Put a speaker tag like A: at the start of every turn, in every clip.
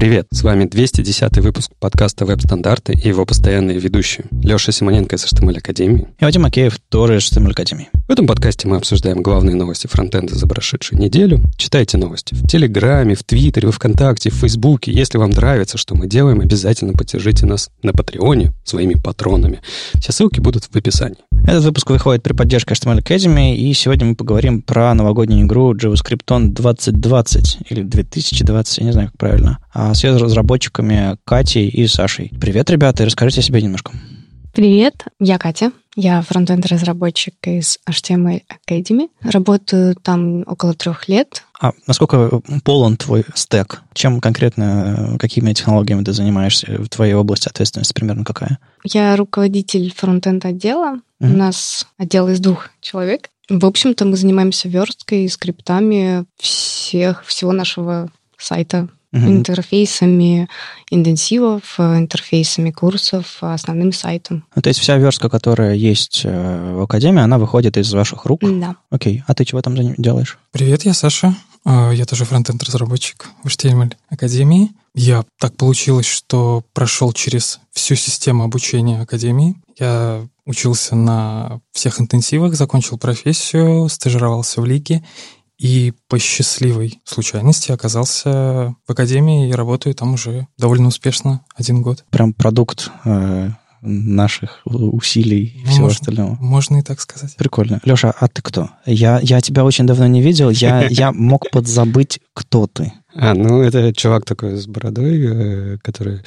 A: Привет, с вами 210 выпуск подкаста «Веб-стандарты» и его постоянные ведущие. Леша Симоненко из HTML Академии.
B: И Вадим Макеев тоже из HTML Академии.
A: В этом подкасте мы обсуждаем главные новости фронтенда за прошедшую неделю. Читайте новости в Телеграме, в Твиттере, в ВКонтакте, в Фейсбуке. Если вам нравится, что мы делаем, обязательно поддержите нас на Патреоне своими патронами. Все ссылки будут в описании.
B: Этот выпуск выходит при поддержке HTML Academy, и сегодня мы поговорим про новогоднюю игру JavaScript On 2020 или 2020, я не знаю, как правильно, с ее разработчиками Катей и Сашей. Привет, ребята, расскажите о себе немножко.
C: Привет, я Катя. Я фронтенд-разработчик из HTML Academy. Работаю там около трех лет.
B: А насколько полон твой стек? Чем конкретно, какими технологиями ты занимаешься? В твоей области ответственности примерно какая?
C: Я руководитель фронтенд-отдела. Mm-hmm. У нас отдел из двух человек. В общем-то, мы занимаемся версткой, скриптами всех, всего нашего сайта угу. интерфейсами интенсивов, интерфейсами курсов, основным сайтом.
B: Ну, то есть вся верстка, которая есть э, в Академии, она выходит из ваших рук?
C: Да.
B: Окей. А ты чего там делаешь?
D: Привет, я Саша. А, я тоже фронтенд-разработчик в HTML Академии. Я так получилось, что прошел через всю систему обучения Академии. Я учился на всех интенсивах, закончил профессию, стажировался в Лиге и по счастливой случайности оказался в академии и работаю там уже довольно успешно один год.
B: Прям продукт э, наших усилий и ну, всего можно, остального.
D: Можно и так сказать.
B: Прикольно. Леша, а ты кто? Я, я тебя очень давно не видел, я, я мог подзабыть, кто ты.
A: А, ну это чувак такой с бородой, э, который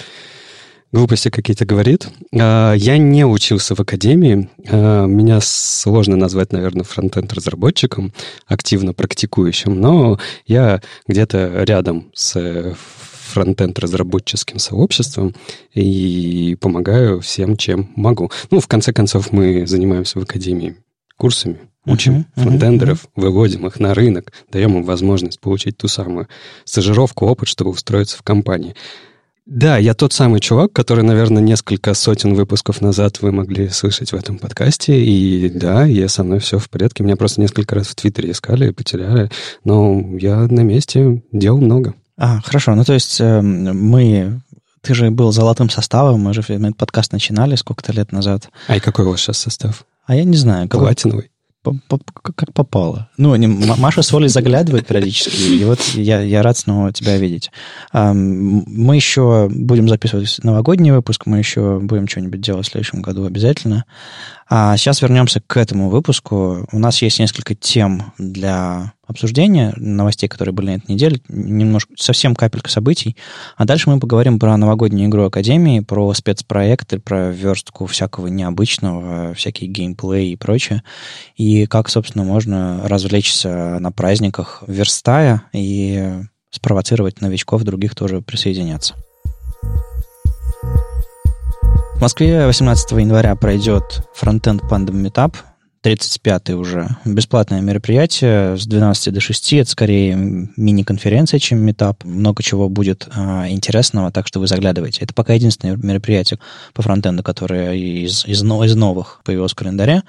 A: глупости какие-то говорит. А, я не учился в академии. А, меня сложно назвать, наверное, фронтенд-разработчиком, активно практикующим, но я где-то рядом с фронтенд-разработческим сообществом и помогаю всем, чем могу. Ну, в конце концов, мы занимаемся в академии курсами, учим uh-huh, фронтендеров, uh-huh. выводим их на рынок, даем им возможность получить ту самую стажировку, опыт, чтобы устроиться в компании. Да, я тот самый чувак, который, наверное, несколько сотен выпусков назад вы могли слышать в этом подкасте. И да, я со мной все в порядке. Меня просто несколько раз в Твиттере искали и потеряли. Но я на месте делал много.
B: А, хорошо. Ну, то есть э, мы... Ты же был золотым составом, мы же этот подкаст начинали сколько-то лет назад.
A: А и какой у вас сейчас состав?
B: А я не знаю.
A: Платиновый?
B: Как попало. Ну, они, Маша с Олей заглядывает периодически, и вот я, я рад снова тебя видеть. Мы еще будем записывать новогодний выпуск, мы еще будем что-нибудь делать в следующем году обязательно. А сейчас вернемся к этому выпуску. У нас есть несколько тем для обсуждения новостей, которые были на этой неделе, немножко, совсем капелька событий. А дальше мы поговорим про новогоднюю игру Академии, про спецпроекты, про верстку всякого необычного, всякие геймплей и прочее. И как, собственно, можно развлечься на праздниках, верстая и спровоцировать новичков других тоже присоединяться. В Москве 18 января пройдет Frontend Pandem Meetup, 35-й уже. Бесплатное мероприятие с 12 до 6. Это скорее мини-конференция, чем метап. Много чего будет а, интересного, так что вы заглядывайте. Это пока единственное мероприятие по фронтенду, которое из, из, из новых появилось в календаре.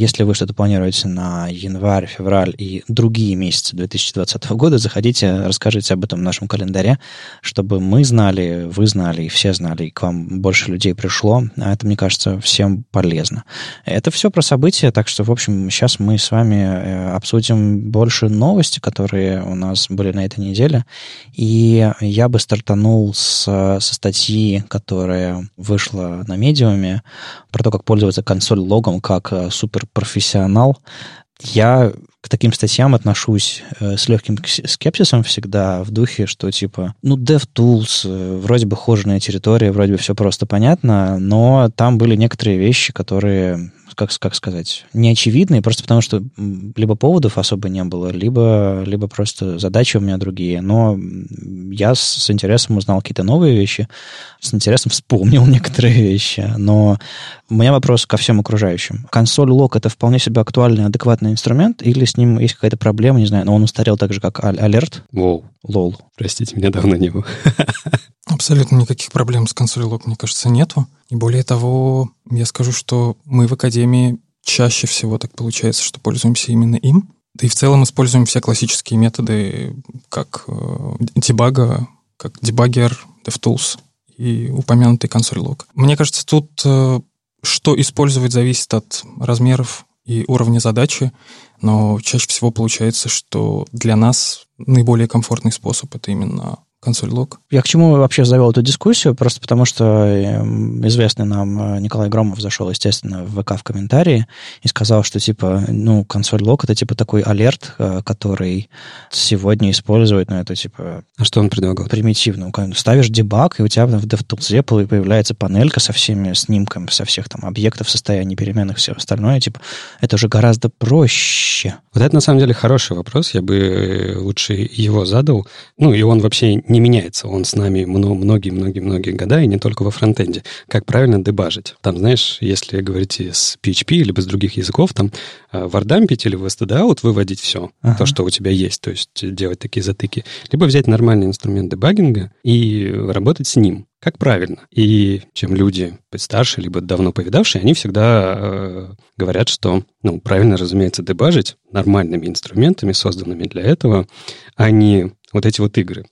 B: Если вы что-то планируете на январь, февраль и другие месяцы 2020 года, заходите, расскажите об этом в нашем календаре, чтобы мы знали, вы знали, и все знали, и к вам больше людей пришло. А это, мне кажется, всем полезно. Это все про события, так что, в общем, сейчас мы с вами э, обсудим больше новости, которые у нас были на этой неделе. И я бы стартанул с, со статьи, которая вышла на медиуме, про то, как пользоваться консоль-логом как э, суперпрофессионал. Я таким статьям отношусь э, с легким скепсисом всегда, в духе, что типа, ну, DevTools, э, вроде бы хоженая территория, вроде бы все просто понятно, но там были некоторые вещи, которые как, как сказать, неочевидные, просто потому что либо поводов особо не было, либо, либо просто задачи у меня другие. Но я с, с интересом узнал какие-то новые вещи, с интересом вспомнил некоторые вещи. Но у меня вопрос ко всем окружающим. Консоль лог это вполне себе актуальный, адекватный инструмент, или с ним есть какая-то проблема, не знаю, но он устарел так же, как алерт?
A: Лол.
B: Лол.
A: Простите, меня давно не было.
D: Абсолютно никаких проблем с консолью лог, мне кажется, нету. И более того, я скажу, что мы в Академии чаще всего так получается, что пользуемся именно им. Да и в целом используем все классические методы, как э, дебага, как дебаггер, DevTools и упомянутый консоль лог. Мне кажется, тут э, что использовать зависит от размеров и уровня задачи, но чаще всего получается, что для нас наиболее комфортный способ это именно консоль лог.
B: Я к чему вообще завел эту дискуссию? Просто потому, что эм, известный нам э, Николай Громов зашел, естественно, в ВК в комментарии и сказал, что, типа, ну, консоль лог это, типа, такой алерт, э, который сегодня используют, ну, это, типа...
A: А что он предлагал?
B: Примитивно. Ставишь дебаг, и у тебя в DevTools появляется панелька со всеми снимками, со всех там объектов, состояний переменных, все остальное. Типа, это уже гораздо проще.
A: Вот это, на самом деле, хороший вопрос. Я бы э, лучше его задал. Ну, и он вообще не меняется. Он с нами многие-многие-многие года, и не только во фронтенде. Как правильно дебажить? Там, знаешь, если говорить с PHP, либо с других языков, там э, вардампить или в stdout выводить все, ага. то, что у тебя есть, то есть делать такие затыки. Либо взять нормальный инструмент дебагинга и работать с ним как правильно. И чем люди старше, либо давно повидавшие, они всегда э, говорят, что, ну, правильно, разумеется, дебажить нормальными инструментами, созданными для этого, а не вот эти вот игры.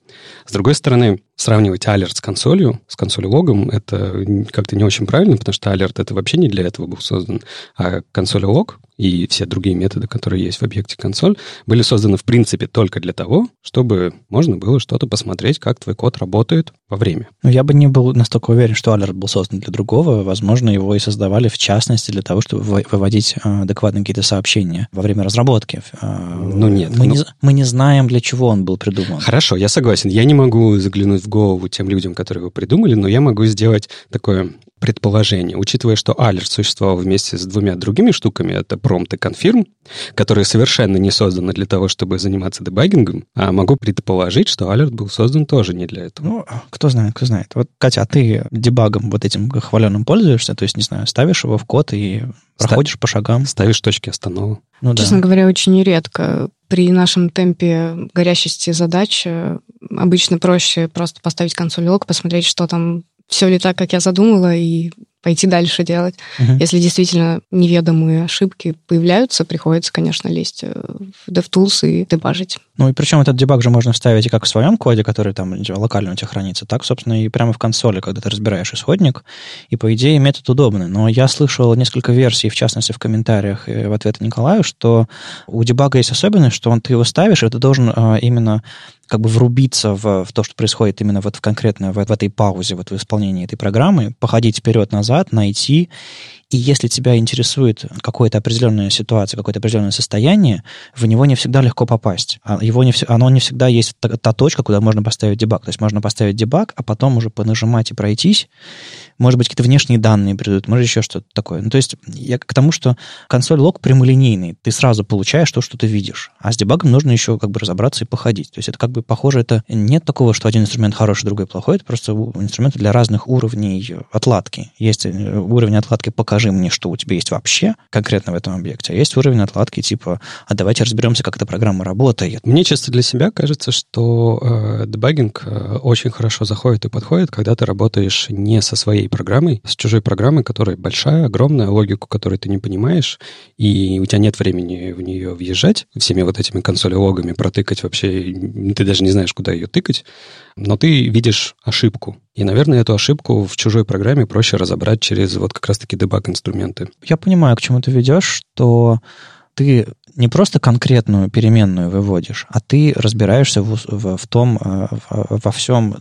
A: С другой стороны, сравнивать алерт с консолью, с консолью логом, это как-то не очень правильно, потому что алерт это вообще не для этого был создан, а консоль лог и все другие методы, которые есть в объекте консоль, были созданы в принципе только для того, чтобы можно было что-то посмотреть, как твой код работает во время.
B: Ну, я бы не был настолько уверен, что алерт был создан для другого. Возможно, его и создавали в частности для того, чтобы выводить а, адекватные какие-то сообщения во время разработки.
A: А, ну нет.
B: Мы,
A: ну...
B: Не, мы не знаем, для чего он был придуман.
A: Хорошо, я согласен. Я не могу заглянуть в голову тем людям, которые его придумали, но я могу сделать такое предположение, учитывая, что alert существовал вместе с двумя другими штуками, это prompt и confirm, которые совершенно не созданы для того, чтобы заниматься дебагингом, а могу предположить, что alert был создан тоже не для этого.
B: Ну, кто знает, кто знает. Вот, Катя, а ты дебагом вот этим хваленым пользуешься? То есть, не знаю, ставишь его в код и проходишь Ста- по шагам?
A: Ставишь точки останова.
C: Ну, Честно да. говоря, очень редко. При нашем темпе горящести задач э, обычно проще просто поставить консоль посмотреть, что там все ли так, как я задумала, и пойти дальше делать. Uh-huh. Если действительно неведомые ошибки появляются, приходится, конечно, лезть э, в DevTools и дебажить.
B: Ну и причем этот дебаг же можно ставить и как в своем коде, который там локально у тебя хранится, так, собственно, и прямо в консоли, когда ты разбираешь исходник. И, по идее, метод удобный. Но я слышал несколько версий, в частности, в комментариях в ответ Николаю, что у дебага есть особенность, что он, ты его ставишь, и ты должен а, именно как бы врубиться в, в то, что происходит именно вот в конкретно в, в этой паузе, вот в исполнении этой программы, походить вперед-назад, найти и если тебя интересует какая-то определенная ситуация, какое-то определенное состояние, в него не всегда легко попасть. А его не, оно не всегда есть та, та точка, куда можно поставить дебаг. То есть можно поставить дебаг, а потом уже понажимать и пройтись. Может быть, какие-то внешние данные придут, может, еще что-то такое. Ну, то есть я к тому, что консоль лог прямолинейный. Ты сразу получаешь то, что ты видишь. А с дебагом нужно еще как бы разобраться и походить. То есть это как бы похоже, это нет такого, что один инструмент хороший, другой плохой. Это просто инструменты для разных уровней отладки. Есть э, уровень отладки покажи покажи мне, что у тебя есть вообще конкретно в этом объекте. А есть уровень отладки типа, а давайте разберемся, как эта программа работает.
A: Мне чисто для себя кажется, что э, дебагинг э, очень хорошо заходит и подходит, когда ты работаешь не со своей программой, а с чужой программой, которая большая, огромная, логику которой ты не понимаешь, и у тебя нет времени в нее въезжать, всеми вот этими консоль-логами протыкать вообще, ты даже не знаешь, куда ее тыкать, но ты видишь ошибку. И, наверное, эту ошибку в чужой программе проще разобрать через вот как раз-таки дебаг-инструменты.
B: Я понимаю, к чему ты ведешь, что ты не просто конкретную переменную выводишь, а ты разбираешься в, в, в том, э, в, во всем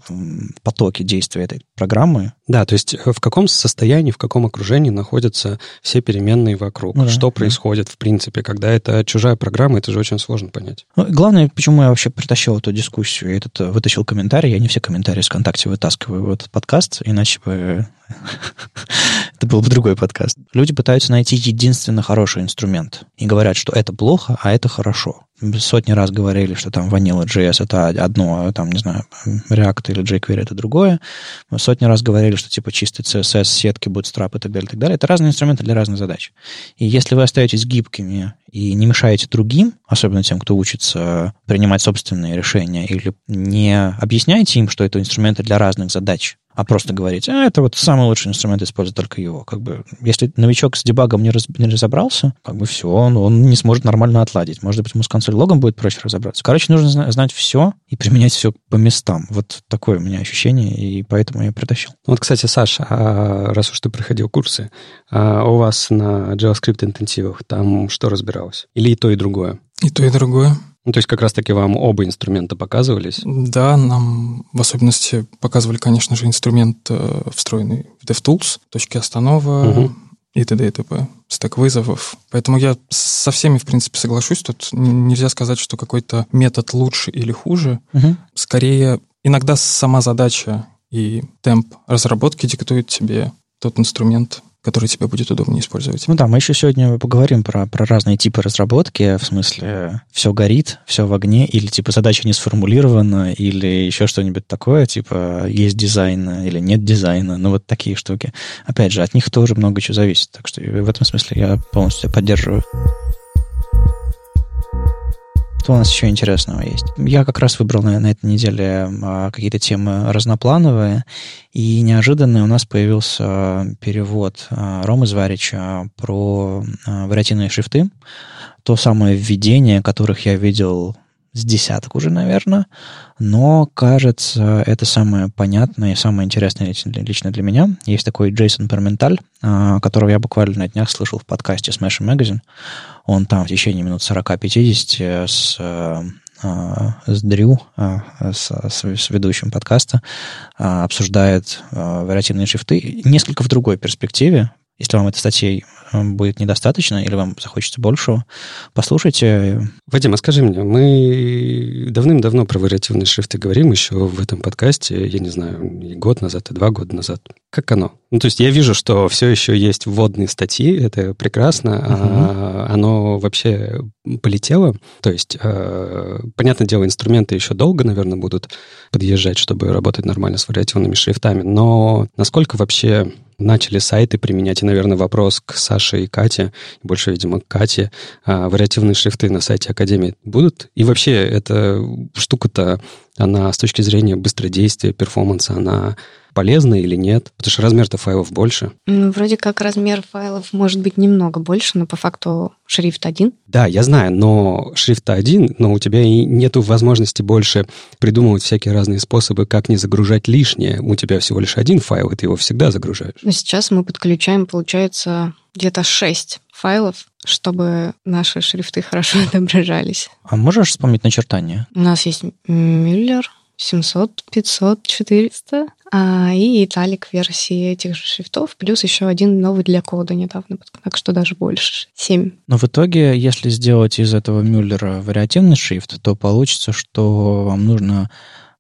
B: потоке действия этой программы.
A: Да, то есть э, в каком состоянии, в каком окружении находятся все переменные вокруг, ну, что да, происходит да. в принципе, когда это чужая программа, это же очень сложно понять.
B: Ну, главное, почему я вообще притащил эту дискуссию, этот, э, вытащил комментарий, я не все комментарии с ВКонтакте вытаскиваю в этот подкаст, иначе бы это был бы другой подкаст. Люди пытаются найти единственно хороший инструмент и говорят, что это плохо, а это хорошо. Сотни раз говорили, что там Vanilla.js это одно, а там, не знаю, React или jQuery это другое. Сотни раз говорили, что типа чистый CSS, сетки, Bootstrap и так далее, и так далее. Это разные инструменты для разных задач. И если вы остаетесь гибкими и не мешаете другим, особенно тем, кто учится принимать собственные решения, или не объясняете им, что это инструменты для разных задач, а просто говорить, а, это вот самый лучший инструмент, используй только его. Как бы, если новичок с дебагом не, раз, не разобрался, как бы все, он, он не сможет нормально отладить. Может быть, ему с консоль логом будет проще разобраться. Короче, нужно знать все и применять все по местам. Вот такое у меня ощущение, и поэтому я притащил.
A: Вот, кстати, Саша, а раз уж ты проходил курсы, а у вас на JavaScript интенсивах там что разбиралось? Или и то, и другое?
D: И то, и другое.
A: Ну, то есть как раз-таки вам оба инструмента показывались?
D: Да, нам в особенности показывали, конечно же, инструмент э, встроенный в DevTools, точки останова угу. и т.д. и т.п. Стек вызовов. Поэтому я со всеми, в принципе, соглашусь. Тут нельзя сказать, что какой-то метод лучше или хуже. Угу. Скорее, иногда сама задача и темп разработки диктует тебе тот инструмент, который тебе будет удобнее использовать.
B: Ну да, мы еще сегодня поговорим про, про разные типы разработки, в смысле все горит, все в огне, или типа задача не сформулирована, или еще что-нибудь такое, типа есть дизайн или нет дизайна, ну вот такие штуки. Опять же, от них тоже много чего зависит, так что в этом смысле я полностью поддерживаю. Что у нас еще интересного есть? Я как раз выбрал на, на этой неделе а, какие-то темы разноплановые, и неожиданно у нас появился перевод а, Ромы Зварича про а, вариативные шрифты. То самое введение, которых я видел с десяток уже, наверное. Но, кажется, это самое понятное и самое интересное лично для меня. Есть такой Джейсон Перменталь, которого я буквально на днях слышал в подкасте Smash Magazine. Он там в течение минут 40-50 с э, с Дрю, с, с ведущим подкаста, обсуждает вариативные шрифты несколько в другой перспективе. Если вам этой статьи будет недостаточно или вам захочется большего, послушайте.
A: Вадим, а скажи мне, мы давным-давно про вариативные шрифты говорим еще в этом подкасте, я не знаю, и год назад, и два года назад. Как оно? Ну, то есть я вижу, что все еще есть вводные статьи, это прекрасно, uh-huh. а оно вообще полетело. То есть, э, понятное дело, инструменты еще долго, наверное, будут подъезжать, чтобы работать нормально с вариативными шрифтами, но насколько вообще начали сайты применять, и, наверное, вопрос к Саше и Кате, больше, видимо, к Кате, а, вариативные шрифты на сайте Академии будут? И вообще, эта штука-то, она с точки зрения быстродействия, перформанса, она полезно или нет? Потому что размер-то файлов больше.
C: Ну, вроде как размер файлов может быть немного больше, но по факту шрифт один.
A: Да, я знаю, но шрифт один, но у тебя и нет возможности больше придумывать всякие разные способы, как не загружать лишнее. У тебя всего лишь один файл, и ты его всегда загружаешь.
C: Но сейчас мы подключаем, получается, где-то 6 файлов, чтобы наши шрифты хорошо отображались.
B: А можешь вспомнить начертание?
C: У нас есть Мюллер, 700, 500, 400 а, и италик версии этих же шрифтов, плюс еще один новый для кода недавно, так что даже больше, 7.
B: Но в итоге, если сделать из этого Мюллера вариативный шрифт, то получится, что вам нужно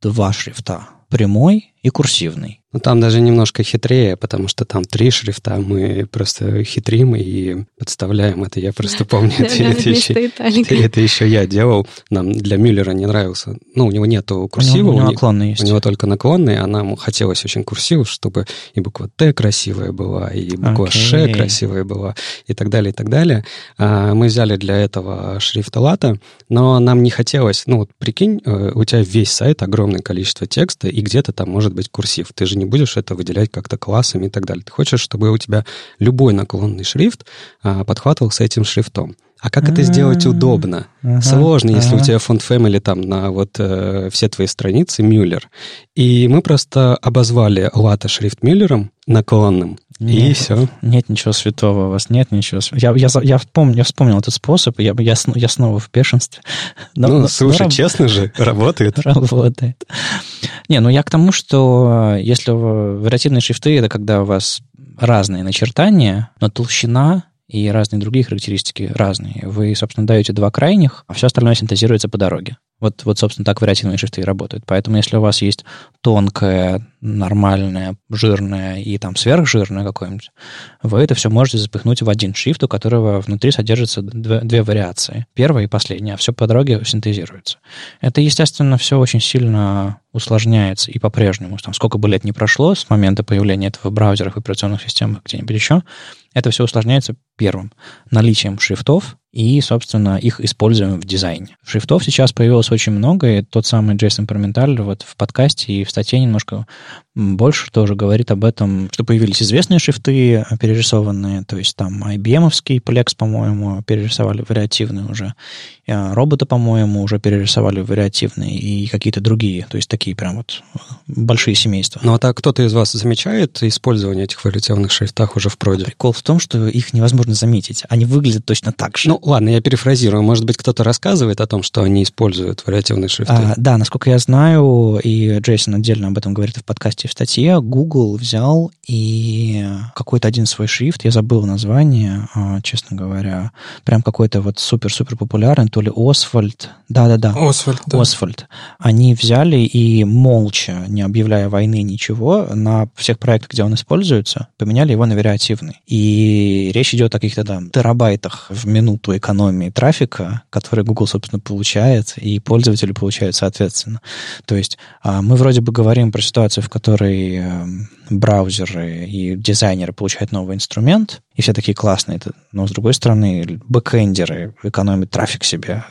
B: два шрифта. Прямой и курсивный.
A: Ну, там даже немножко хитрее, потому что там три шрифта, мы просто хитрим и подставляем это. Я просто помню, это, это, еще, это еще я делал. Нам для Мюллера не нравился. Ну, у него нету курсива.
B: У него, у него наклонный есть.
A: У него только наклонный, а нам хотелось очень курсив, чтобы и буква Т красивая была, и буква okay. Ш красивая была, и так далее, и так далее. А, мы взяли для этого шрифт лата, но нам не хотелось... Ну, вот прикинь, э, у тебя весь сайт, огромное количество текста, и где-то там может быть курсив. Ты же не будешь это выделять как-то классами и так далее. Ты хочешь, чтобы у тебя любой наклонный шрифт а, подхватывал с этим шрифтом. А как это сделать удобно? Сложно, если у тебя фонд Family там на вот э, все твои страницы Мюллер. И мы просто обозвали лата шрифт Мюллером наклонным, нет, и все.
B: Нет ничего святого у вас, нет ничего святого. Я, я, я, вспомнил, я вспомнил этот способ, я, я, я снова в бешенстве.
A: Но, ну, слушай, но, честно же, работает.
B: Работает. Не, ну я к тому, что э, если вариативные шрифты, это когда у вас разные начертания, но толщина и разные другие характеристики разные. Вы, собственно, даете два крайних, а все остальное синтезируется по дороге. Вот, вот, собственно, так вариативные шрифты и работают. Поэтому, если у вас есть тонкое, нормальное, жирное и там сверхжирное какое-нибудь, вы это все можете запихнуть в один шрифт, у которого внутри содержатся две, две вариации. Первая и последняя, а все по дороге синтезируется. Это, естественно, все очень сильно усложняется и по-прежнему. Там сколько бы лет не прошло с момента появления этого в браузерах, в операционных системах, где-нибудь еще, это все усложняется первым наличием шрифтов и, собственно, их используем в дизайне. Шрифтов сейчас появилось очень много, и тот самый Джейсон Парменталь вот в подкасте и в статье немножко больше тоже говорит об этом, что появились известные шрифты перерисованные, то есть там IBM-овский Plex, по-моему, перерисовали вариативные уже, а, робота, по-моему, уже перерисовали вариативные и какие-то другие, то есть такие прям вот большие семейства.
A: Ну а так кто-то из вас замечает использование этих вариативных шрифтах уже в проде?
B: Прикол в том, что их невозможно заметить. Они выглядят точно так же.
A: Ну ладно, я перефразирую. Может быть, кто-то рассказывает о том, что они используют вариативные шрифты? А,
B: да, насколько я знаю, и Джейсон отдельно об этом говорит в подкасте в статье, Google взял и какой-то один свой шрифт, я забыл название, а, честно говоря, прям какой-то вот супер-супер популярный, то ли Освальд, да-да-да.
D: Освальд, да.
B: Освальд. Они взяли и молча, не объявляя войны ничего, на всех проектах, где он используется, поменяли его на вариативный. И речь идет о каких-то там терабайтах в минуту экономии трафика, который Google, собственно, получает, и пользователи получают соответственно. То есть а, мы вроде бы говорим про ситуацию, в которой эм, браузеры и дизайнеры получают новый инструмент, и все такие классные. Но, с другой стороны, бэкэндеры экономят трафик себе,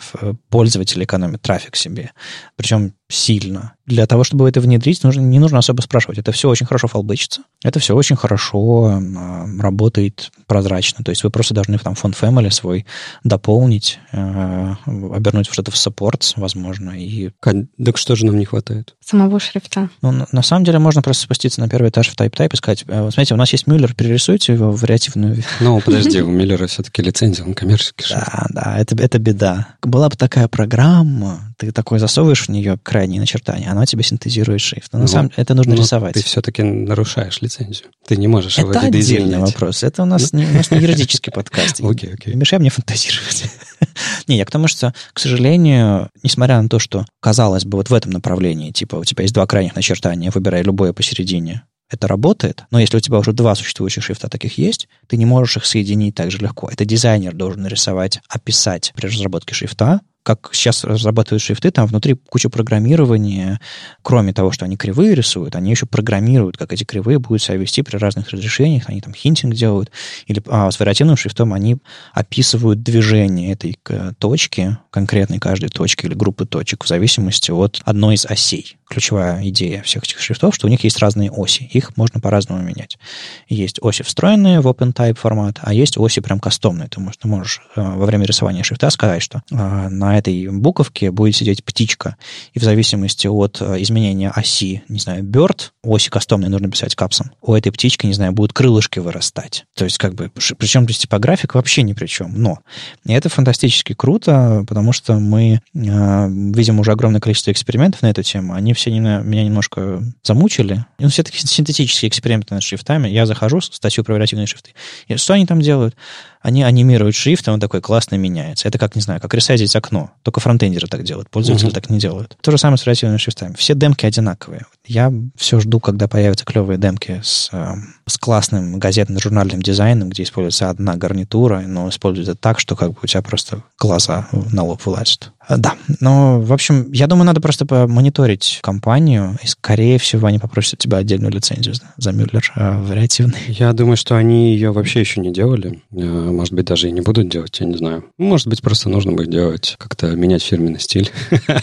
B: пользователи экономят трафик себе. Причем сильно. Для того, чтобы это внедрить, нужно, не нужно особо спрашивать. Это все очень хорошо фалбычится. Это все очень хорошо э, работает прозрачно. То есть вы просто должны там фонд Family свой дополнить, э, обернуть что-то в саппорт, возможно. И...
A: Так что же нам не хватает?
C: Самого шрифта.
B: Ну, на, на самом деле можно просто спуститься на первый этаж в TypeType и сказать, э, смотрите, у нас есть Мюллер, перерисуйте его в вариативную...
A: Ну, подожди, у Мюллера все-таки лицензия, он коммерческий.
B: Да, да, это, это беда. Была бы такая программа, ты такой засовываешь в нее крайние начертания, она тебе синтезирует шрифт. Но, на ну, самом деле это нужно
A: но
B: рисовать.
A: Ты все-таки нарушаешь лицензию. Ты не можешь
B: это отдельный вопрос. Это у нас, не, у нас не юридический подкаст.
A: Окей, окей.
B: Не мешай мне фантазировать. Не, я к тому, что, к сожалению, несмотря на то, что, казалось бы, вот в этом направлении, типа, у тебя есть два крайних начертания, выбирай любое посередине, это работает, но если у тебя уже два существующих шрифта таких есть, ты не можешь их соединить так же легко. Это дизайнер должен нарисовать, описать при разработке шрифта, как сейчас разрабатывают шрифты, там внутри куча программирования. Кроме того, что они кривые рисуют, они еще программируют, как эти кривые будут себя вести при разных разрешениях. Они там хинтинг делают. Или а, с вариативным шрифтом они описывают движение этой точки, конкретной каждой точки или группы точек, в зависимости от одной из осей. Ключевая идея всех этих шрифтов, что у них есть разные оси. Их можно по-разному менять. Есть оси встроенные в OpenType формат, а есть оси прям кастомные. Ты можешь, ты можешь э, во время рисования шрифта сказать, что э, на этой буковке будет сидеть птичка, и в зависимости от э, изменения оси, не знаю, bird, оси кастомной нужно писать капсом, у этой птички, не знаю, будут крылышки вырастать. То есть, как бы, причем здесь типографик вообще ни при чем. Но и это фантастически круто, потому что мы э, видим уже огромное количество экспериментов на эту тему. Они все меня немножко замучили. Ну, все такие синтетические эксперименты над шрифтами. Я захожу статью про вариативные шрифты. И что они там делают? Они анимируют шрифт, и он такой классно меняется. Это как, не знаю, как ресайзить окно. Только фронтендеры так делают, пользователи uh-huh. так не делают. То же самое с вариативными шрифтами. Все демки одинаковые. Я все жду, когда появятся клевые демки с, э, с классным газетно-журнальным дизайном, где используется одна гарнитура, но используется так, что как бы у тебя просто глаза на лоб вылазят. Э, да, но, в общем, я думаю, надо просто мониторить компанию, и, скорее всего, они попросят тебя отдельную лицензию за Мюллер э, вариативный.
A: Я думаю, что они ее вообще еще не делали. Э, может быть, даже и не будут делать, я не знаю. Может быть, просто нужно будет делать, как-то менять фирменный стиль.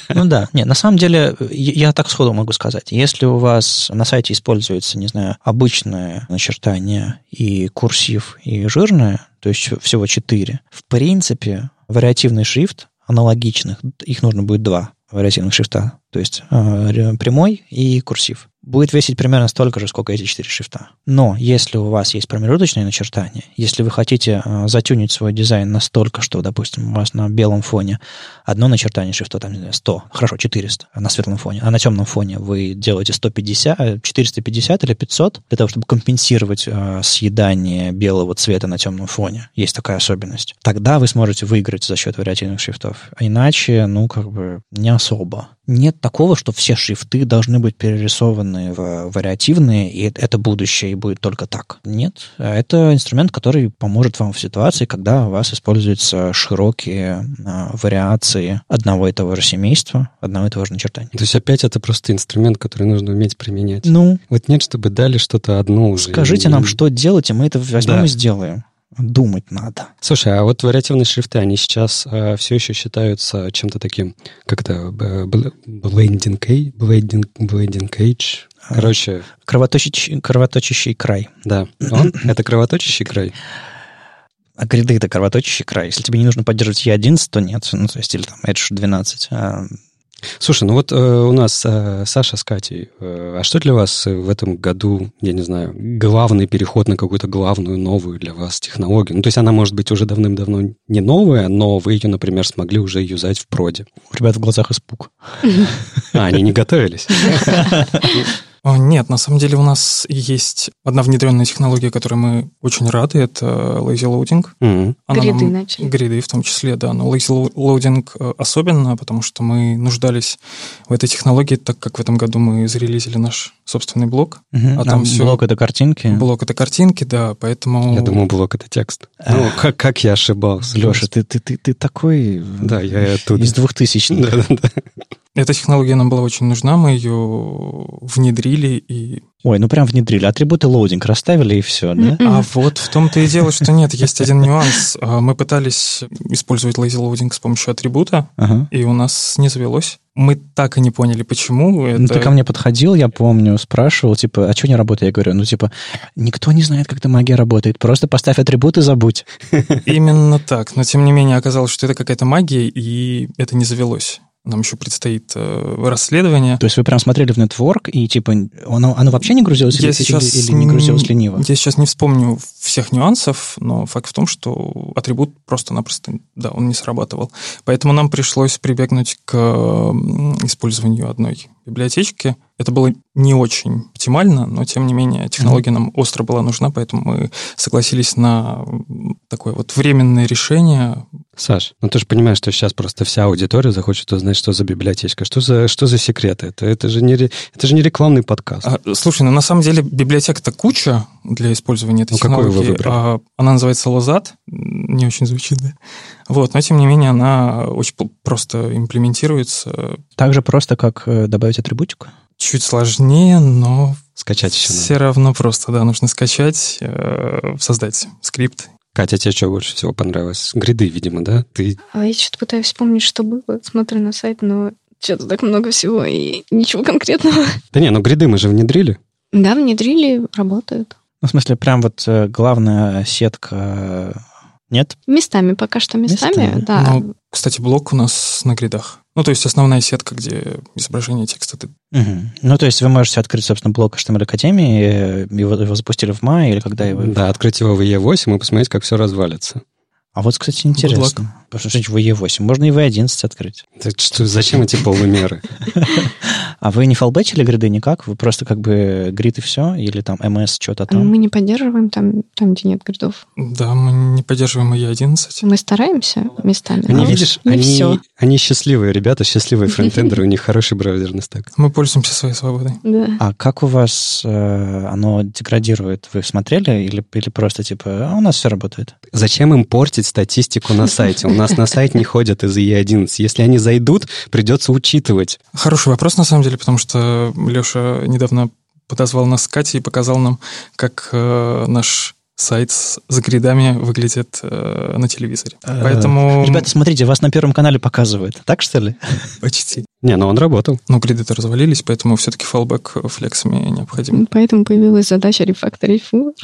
B: Ну да, нет, на самом деле, я так сходу могу сказать. Если у вас на сайте используется, не знаю, обычное начертание и курсив, и жирное, то есть всего четыре, в принципе, вариативный шрифт аналогичных, их нужно будет два вариативных шрифта, то есть э, прямой и курсив будет весить примерно столько же, сколько эти четыре шрифта. Но если у вас есть промежуточные начертания, если вы хотите э, затюнить свой дизайн настолько, что, допустим, у вас на белом фоне одно начертание шрифта, там, не знаю, 100, хорошо, 400 на светлом фоне, а на темном фоне вы делаете 150, 450 или 500 для того, чтобы компенсировать э, съедание белого цвета на темном фоне. Есть такая особенность. Тогда вы сможете выиграть за счет вариативных шрифтов. А иначе, ну, как бы, не особо. Нет такого, что все шрифты должны быть перерисованы в вариативные, и это будущее, и будет только так. Нет. Это инструмент, который поможет вам в ситуации, когда у вас используются широкие а, вариации одного и того же семейства, одного и того же начертания.
A: То есть опять это просто инструмент, который нужно уметь применять.
B: Ну.
A: Вот нет, чтобы дали что-то одно уже.
B: Скажите и... нам, что делать, и мы это возьмем да. и сделаем думать надо.
A: Слушай, а вот вариативные шрифты, они сейчас э, все еще считаются чем-то таким, как это, blending, blending, blending cage? Короче...
B: Кровоточащий, кровоточащий край.
A: Да, он, это кровоточащий край.
B: А гриды — это кровоточащий край. Если тебе не нужно поддерживать E11, то нет. Ну, то есть, или там Edge 12. А
A: Слушай, ну вот э, у нас э, Саша с Катей. Э, а что для вас в этом году, я не знаю, главный переход на какую-то главную новую для вас технологию? Ну, то есть она может быть уже давным-давно не новая, но вы ее, например, смогли уже юзать в проде.
B: У ребят в глазах испуг.
A: А, они не готовились.
D: Нет, на самом деле у нас есть одна внедренная технология, которой мы очень рады, это lazy loading.
C: Mm-hmm. гриды нам, начали.
D: Гриды в том числе, да. Но lazy loading э, особенно, потому что мы нуждались в этой технологии, так как в этом году мы зарелизили наш собственный блог.
B: Mm-hmm. А, там а все... Блог — это картинки?
D: Блог — это картинки, да, поэтому...
A: Я думал, блог — это текст. Ну, как, как я ошибался.
B: Леша, ты, ты, ты, ты такой...
A: Да, я оттуда.
B: Из двухтысячных. Да-да-да.
D: Эта технология нам была очень нужна, мы ее внедрили и...
B: Ой, ну прям внедрили. Атрибуты loading расставили и все, да?
D: А вот в том-то и дело, что нет, есть один нюанс. А, мы пытались использовать lazy loading с помощью атрибута, ага. и у нас не завелось. Мы так и не поняли, почему.
B: Это... Ну, ты ко мне подходил, я помню, спрашивал, типа, а что не работает? Я говорю, ну, типа, никто не знает, как эта магия работает, просто поставь атрибут и забудь.
D: Именно так, но тем не менее оказалось, что это какая-то магия, и это не завелось. Нам еще предстоит э, расследование.
B: То есть вы прям смотрели в Network, и типа оно, оно вообще не грузилось я или, сейчас или, или не грузилось лениво?
D: Я сейчас не вспомню всех нюансов, но факт в том, что атрибут просто-напросто, да, он не срабатывал. Поэтому нам пришлось прибегнуть к использованию одной библиотечки. Это было не очень оптимально, но тем не менее технология нам остро была нужна, поэтому мы согласились на такое вот временное решение.
A: Саш, ну ты же понимаешь, что сейчас просто вся аудитория захочет узнать, что за библиотечка, что за, что за секреты. Это, это, же не, это же не рекламный подкаст.
D: А, слушай, ну на самом деле библиотек-то куча для использования этой ну, технологии. Какую вы выбрали? А, она называется Лозат, не очень звучит, да? Вот, но тем не менее она очень просто имплементируется.
B: Так же просто, как э, добавить атрибутику?
D: Чуть сложнее, но...
A: Скачать еще
D: Все надо. равно просто, да, нужно скачать, э, создать скрипт.
A: Катя, тебе что больше всего понравилось? Гриды, видимо, да? Ты...
C: А я что-то пытаюсь вспомнить, что было. Смотрю на сайт, но что-то так много всего и ничего конкретного.
A: Да не, ну гриды мы же внедрили.
C: Да, внедрили, работают.
B: Ну, в смысле, прям вот э, главная сетка нет?
C: Местами, пока что местами, местами. да.
D: Ну, кстати, блок у нас на гридах. Ну, то есть основная сетка, где изображение текста. Ты...
B: Угу. Ну, то есть вы можете открыть, собственно, блок HTML Академии, его, его запустили в мае или когда его...
A: Да, открыть его в E8 и посмотреть, как все развалится.
B: А вот, кстати, интересно. Потому что в E8 можно и в E11 открыть.
A: Так что, зачем эти полумеры?
B: А вы не фалбечили гриды никак? Вы просто как бы грид и все? Или там MS что-то там?
C: Мы не поддерживаем там, там где нет гридов.
D: Да, мы не поддерживаем E11.
C: Мы стараемся местами.
A: Они, видишь, не они, все. они счастливые ребята, счастливые фронтендеры, у них хороший браузерный стек.
D: Мы пользуемся своей свободой.
C: Да.
B: А как у вас э, оно деградирует? Вы смотрели или, или просто типа, а у нас все работает?
A: Зачем им портить статистику на сайте? У нас на сайт не ходят из E11. Если они зайдут, придется учитывать.
D: Хороший вопрос, на самом деле деле, потому что Леша недавно подозвал нас с Катей и показал нам, как э, наш сайт с, с гридами выглядит э, на телевизоре.
B: Э, Поэтому... Ребята, смотрите, вас на Первом канале показывают. Так, что ли?
D: Почти.
A: Не, но ну он работал.
D: Но гриды-то развалились, поэтому все-таки фалбэк флексами необходим.
C: Поэтому появилась задача рефакторить фу.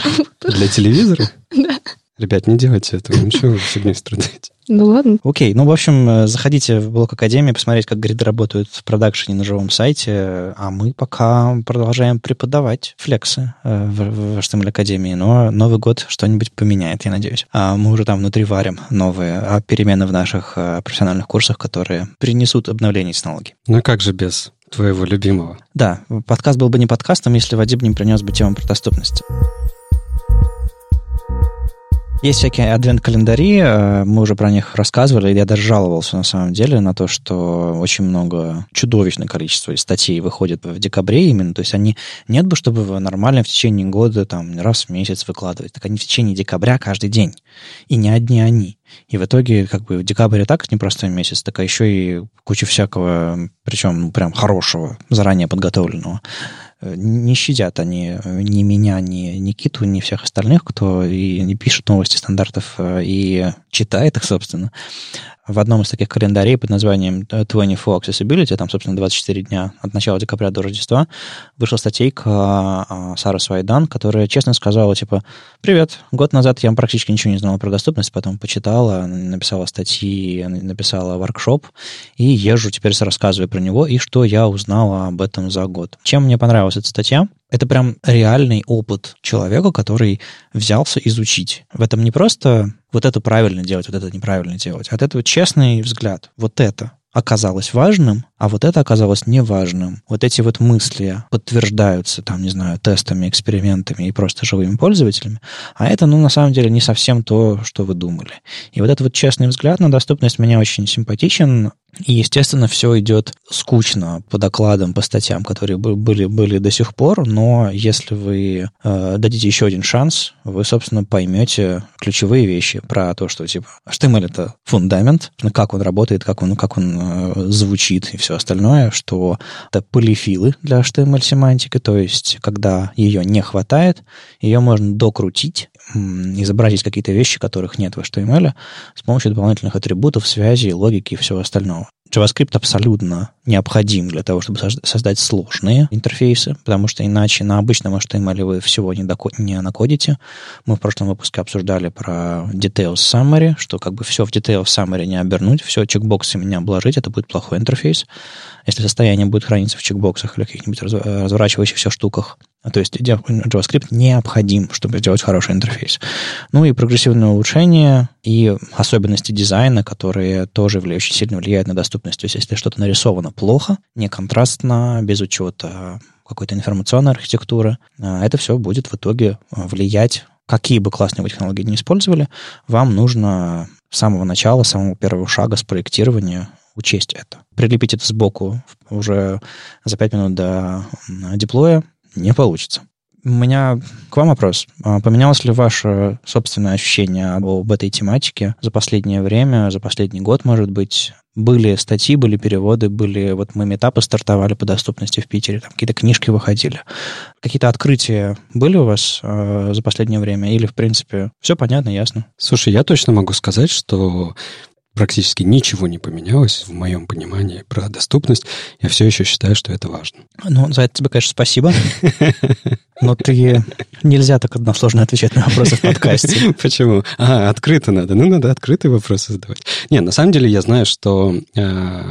A: Для телевизора?
C: Да.
A: Ребят, не делайте этого, ничего вы фигней страдаете.
C: Ну ладно.
B: Окей, ну, в общем, э, заходите в блок Академии, посмотреть, как гриды работают в продакшене на живом сайте, а мы пока продолжаем преподавать флексы э, в, в HTML Академии, но Новый год что-нибудь поменяет, я надеюсь. А мы уже там внутри варим новые а перемены в наших э, профессиональных курсах, которые принесут обновление технологий.
A: Ну и как же без твоего любимого?
B: Да, подкаст был бы не подкастом, если Вадим не принес бы тему про доступность. Есть всякие адвент-календари, э, мы уже про них рассказывали, я даже жаловался на самом деле на то, что очень много, чудовищное количество статей выходит в декабре именно, то есть они, нет бы, чтобы нормально в течение года, там, раз в месяц выкладывать, так они в течение декабря каждый день, и не одни они. И в итоге, как бы, декабрь и так непростой месяц, так а еще и куча всякого, причем прям хорошего, заранее подготовленного не щадят они ни меня, ни Никиту, ни всех остальных, кто и не пишет новости стандартов, э, и читает их, собственно в одном из таких календарей под названием 24 Accessibility, там, собственно, 24 дня от начала декабря до Рождества, вышла статейка а, Сары Свайдан, которая честно сказала, типа, привет, год назад я практически ничего не знала про доступность, потом почитала, написала статьи, написала воркшоп, и езжу, теперь рассказываю про него, и что я узнала об этом за год. Чем мне понравилась эта статья? Это прям реальный опыт человека, который взялся изучить. В этом не просто вот это правильно делать, вот это неправильно делать, а от этого честный взгляд. Вот это оказалось важным, а вот это оказалось неважным. Вот эти вот мысли подтверждаются, там, не знаю, тестами, экспериментами и просто живыми пользователями, а это, ну, на самом деле, не совсем то, что вы думали. И вот этот вот честный взгляд на доступность меня очень симпатичен, и, естественно, все идет скучно по докладам, по статьям, которые были, были до сих пор, но если вы э, дадите еще один шанс, вы, собственно, поймете ключевые вещи про то, что, типа, HTML — это фундамент, как он работает, как он, как он э, звучит? И все остальное, что это полифилы для HTML-семантики, то есть, когда ее не хватает, ее можно докрутить, изобразить какие-то вещи, которых нет в HTML, с помощью дополнительных атрибутов, связей, логики и всего остального. JavaScript абсолютно необходим для того, чтобы создать сложные интерфейсы, потому что иначе на обычном HTML вы всего не, докод, не накодите. Мы в прошлом выпуске обсуждали про Details Summary, что как бы все в Details Summary не обернуть, все чекбоксами не обложить, это будет плохой интерфейс. Если состояние будет храниться в чекбоксах или каких-нибудь разворачивающихся штуках, то есть JavaScript необходим, чтобы сделать хороший интерфейс. Ну и прогрессивное улучшение и особенности дизайна, которые тоже очень сильно влияют на доступность. То есть если что-то нарисовано плохо, не контрастно, без учета какой-то информационной архитектуры, а, это все будет в итоге влиять какие бы классные вы технологии не использовали, вам нужно с самого начала, с самого первого шага с проектирования учесть это. Прилепить это сбоку уже за 5 минут до деплоя не получится. У меня к вам вопрос. А поменялось ли ваше собственное ощущение об этой тематике за последнее время, за последний год, может быть? Были статьи, были переводы, были... Вот мы метапы стартовали по доступности в Питере, там какие-то книжки выходили. Какие-то открытия были у вас э, за последнее время? Или, в принципе, все понятно, ясно?
A: Слушай, я точно могу сказать, что практически ничего не поменялось в моем понимании про доступность. Я все еще считаю, что это важно.
B: Ну, за это тебе, конечно, спасибо. Но ты нельзя так односложно отвечать на вопросы в подкасте.
A: Почему? А, открыто надо. Ну, надо открытые вопросы задавать. Не, на самом деле я знаю, что э,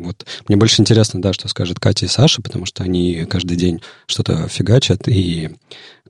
A: вот мне больше интересно, да, что скажет Катя и Саша, потому что они каждый день что-то фигачат, и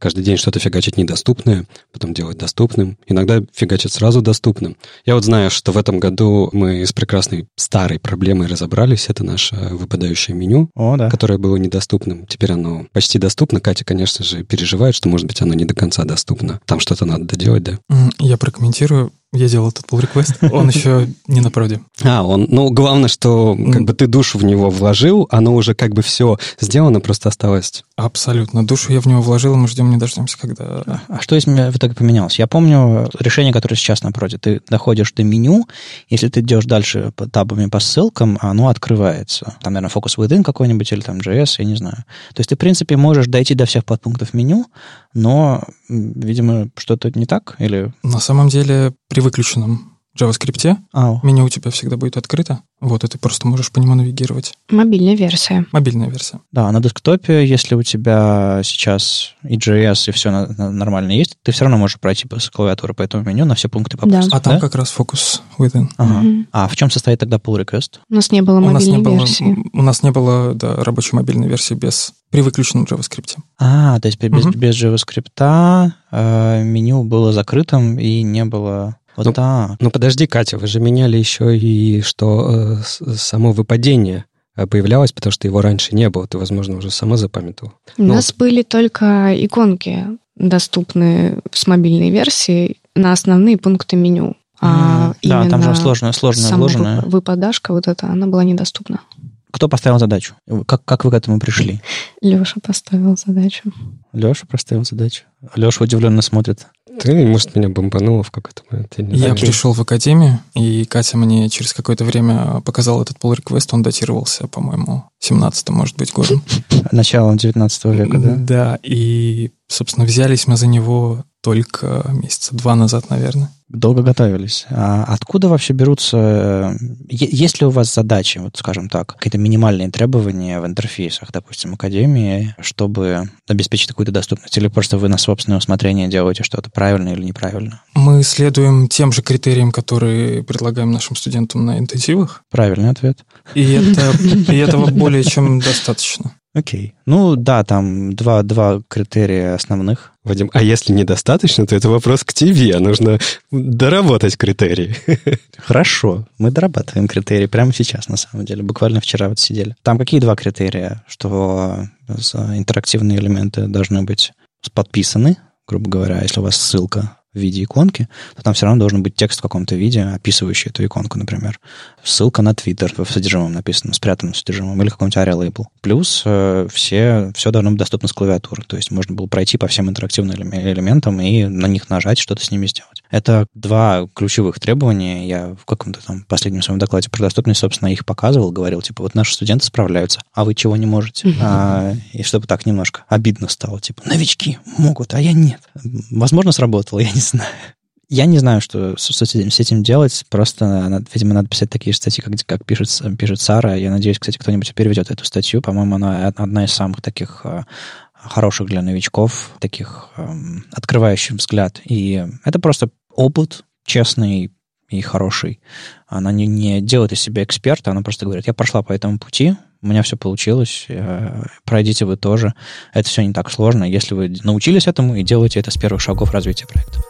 A: каждый день что-то фигачить недоступное, потом делать доступным. Иногда фигачить сразу доступным. Я вот знаю, что в этом году мы с прекрасной старой проблемой разобрались. Это наше выпадающее меню,
B: О, да.
A: которое было недоступным. Теперь оно почти доступно. Катя, конечно же, переживает, что, может быть, оно не до конца доступно. Там что-то надо доделать, да?
D: Я прокомментирую. Я делал этот pull request, он еще не на проде.
A: А, он, ну, главное, что как бы ты душу в него вложил, оно уже как бы все сделано, просто осталось.
D: Абсолютно. Душу я в него вложил, мы ждем, не дождемся, когда...
B: А что из меня в итоге поменялось? Я помню решение, которое сейчас на проде. Ты доходишь до меню, если ты идешь дальше по табами по ссылкам, оно открывается. Там, наверное, Focus Within какой-нибудь или там JS, я не знаю. То есть ты, в принципе, можешь дойти до всех подпунктов меню, но, видимо, что-то не так? Или...
D: На самом деле, при выключенном JavaScript
B: Ау.
D: меню у тебя всегда будет открыто. Вот, и ты просто можешь по нему навигировать.
C: Мобильная версия.
D: Мобильная версия.
B: Да, на десктопе, если у тебя сейчас и JS, и все на- на- нормально есть, ты все равно можешь пройти по- с клавиатуры по этому меню на все пункты попасть.
C: Да.
D: А там
B: да?
D: как раз фокус within.
B: Ага.
C: Мгм.
B: А в чем состоит тогда pull request?
C: У нас не было
D: У нас не
C: мобильной
D: было,
C: версии.
D: у нас не было да, рабочей мобильной версии без при выключенном JavaScript.
B: А, то есть без,
D: Мгм.
B: без JavaScript э, меню было закрытым и не было... Вот
A: Ну,
B: так.
A: Ну подожди, Катя, вы же меняли еще и что э, само выпадение э, появлялось, потому что его раньше не было. Ты, возможно, уже сама запамятовал.
C: У
A: Ну.
C: нас были только иконки доступны с мобильной версии на основные пункты меню. А
B: да, там же сложная, сложная вложенная.
C: вып- выпадашка, вот эта, она была недоступна.
B: Кто поставил задачу? Как, как вы к этому пришли?
C: Леша поставил задачу.
B: Леша поставил задачу. Леша удивленно смотрит.
A: Ты, может, меня бомбануло в какой-то момент. Я не
D: Я пришел в академию, и Катя мне через какое-то время показала этот pull request. Он датировался, по-моему, 17 может быть, годом.
B: Началом 19 века, да?
D: Да, и, собственно, взялись мы за него только месяца два назад, наверное.
B: Долго готовились. А откуда вообще берутся... Э, есть ли у вас задачи, вот скажем так, какие-то минимальные требования в интерфейсах, допустим, Академии, чтобы обеспечить какую-то доступность? Или просто вы на собственное усмотрение делаете что-то правильно или неправильно?
D: Мы следуем тем же критериям, которые предлагаем нашим студентам на интенсивах.
B: Правильный ответ.
D: И, это, и этого более чем достаточно.
B: Окей. Ну да, там два, два критерия основных.
A: Вадим, а если недостаточно, то это вопрос к тебе. Нужно доработать критерии.
B: Хорошо, мы дорабатываем критерии прямо сейчас, на самом деле. Буквально вчера вот сидели. Там какие два критерия? Что интерактивные элементы должны быть подписаны, грубо говоря, если у вас ссылка в виде иконки, то там все равно должен быть текст в каком-то виде, описывающий эту иконку, например. Ссылка на Twitter в содержимом написано, спрятанном содержимом, или какой-нибудь ARIA-лейбл. Плюс э, все, все должно быть доступно с клавиатуры. То есть можно было пройти по всем интерактивным элементам и на них нажать, что-то с ними сделать. Это два ключевых требования. Я в каком-то там последнем своем докладе про доступность, собственно, их показывал, говорил, типа, вот наши студенты справляются, а вы чего не можете? А, и чтобы так немножко обидно стало, типа, новички могут, а я нет. Возможно, сработало, я не знаю. Я не знаю, что с этим, с этим делать. Просто, видимо, надо писать такие статьи, как, как пишет, пишет Сара. Я надеюсь, кстати, кто-нибудь переведет эту статью. По-моему, она одна из самых таких а, хороших для новичков, таких эм, открывающих взгляд. И это просто опыт честный и хороший. Она не, не делает из себя эксперта, она просто говорит, я прошла по этому пути, у меня все получилось, э, пройдите вы тоже. Это все не так сложно, если вы научились этому и делаете это с первых шагов развития проекта.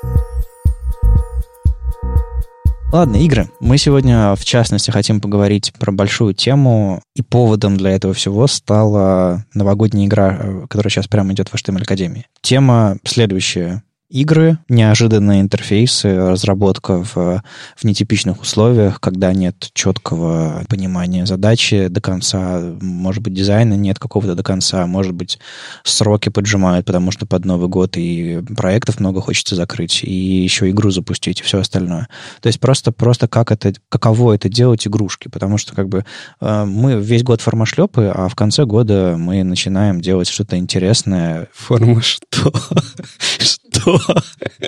B: Ладно, игры. Мы сегодня, в частности, хотим поговорить про большую тему, и поводом для этого всего стала новогодняя игра, э, которая сейчас прямо идет в HTML Академии. Тема следующая игры, неожиданные интерфейсы, разработка в, в нетипичных условиях, когда нет четкого понимания задачи до конца, может быть, дизайна нет какого-то до конца, может быть, сроки поджимают, потому что под Новый год и проектов много хочется закрыть, и еще игру запустить, и все остальное. То есть просто, просто как это, каково это делать игрушки, потому что как бы э, мы весь год формашлепы, а в конце года мы начинаем делать что-то интересное.
A: Форма что? Что?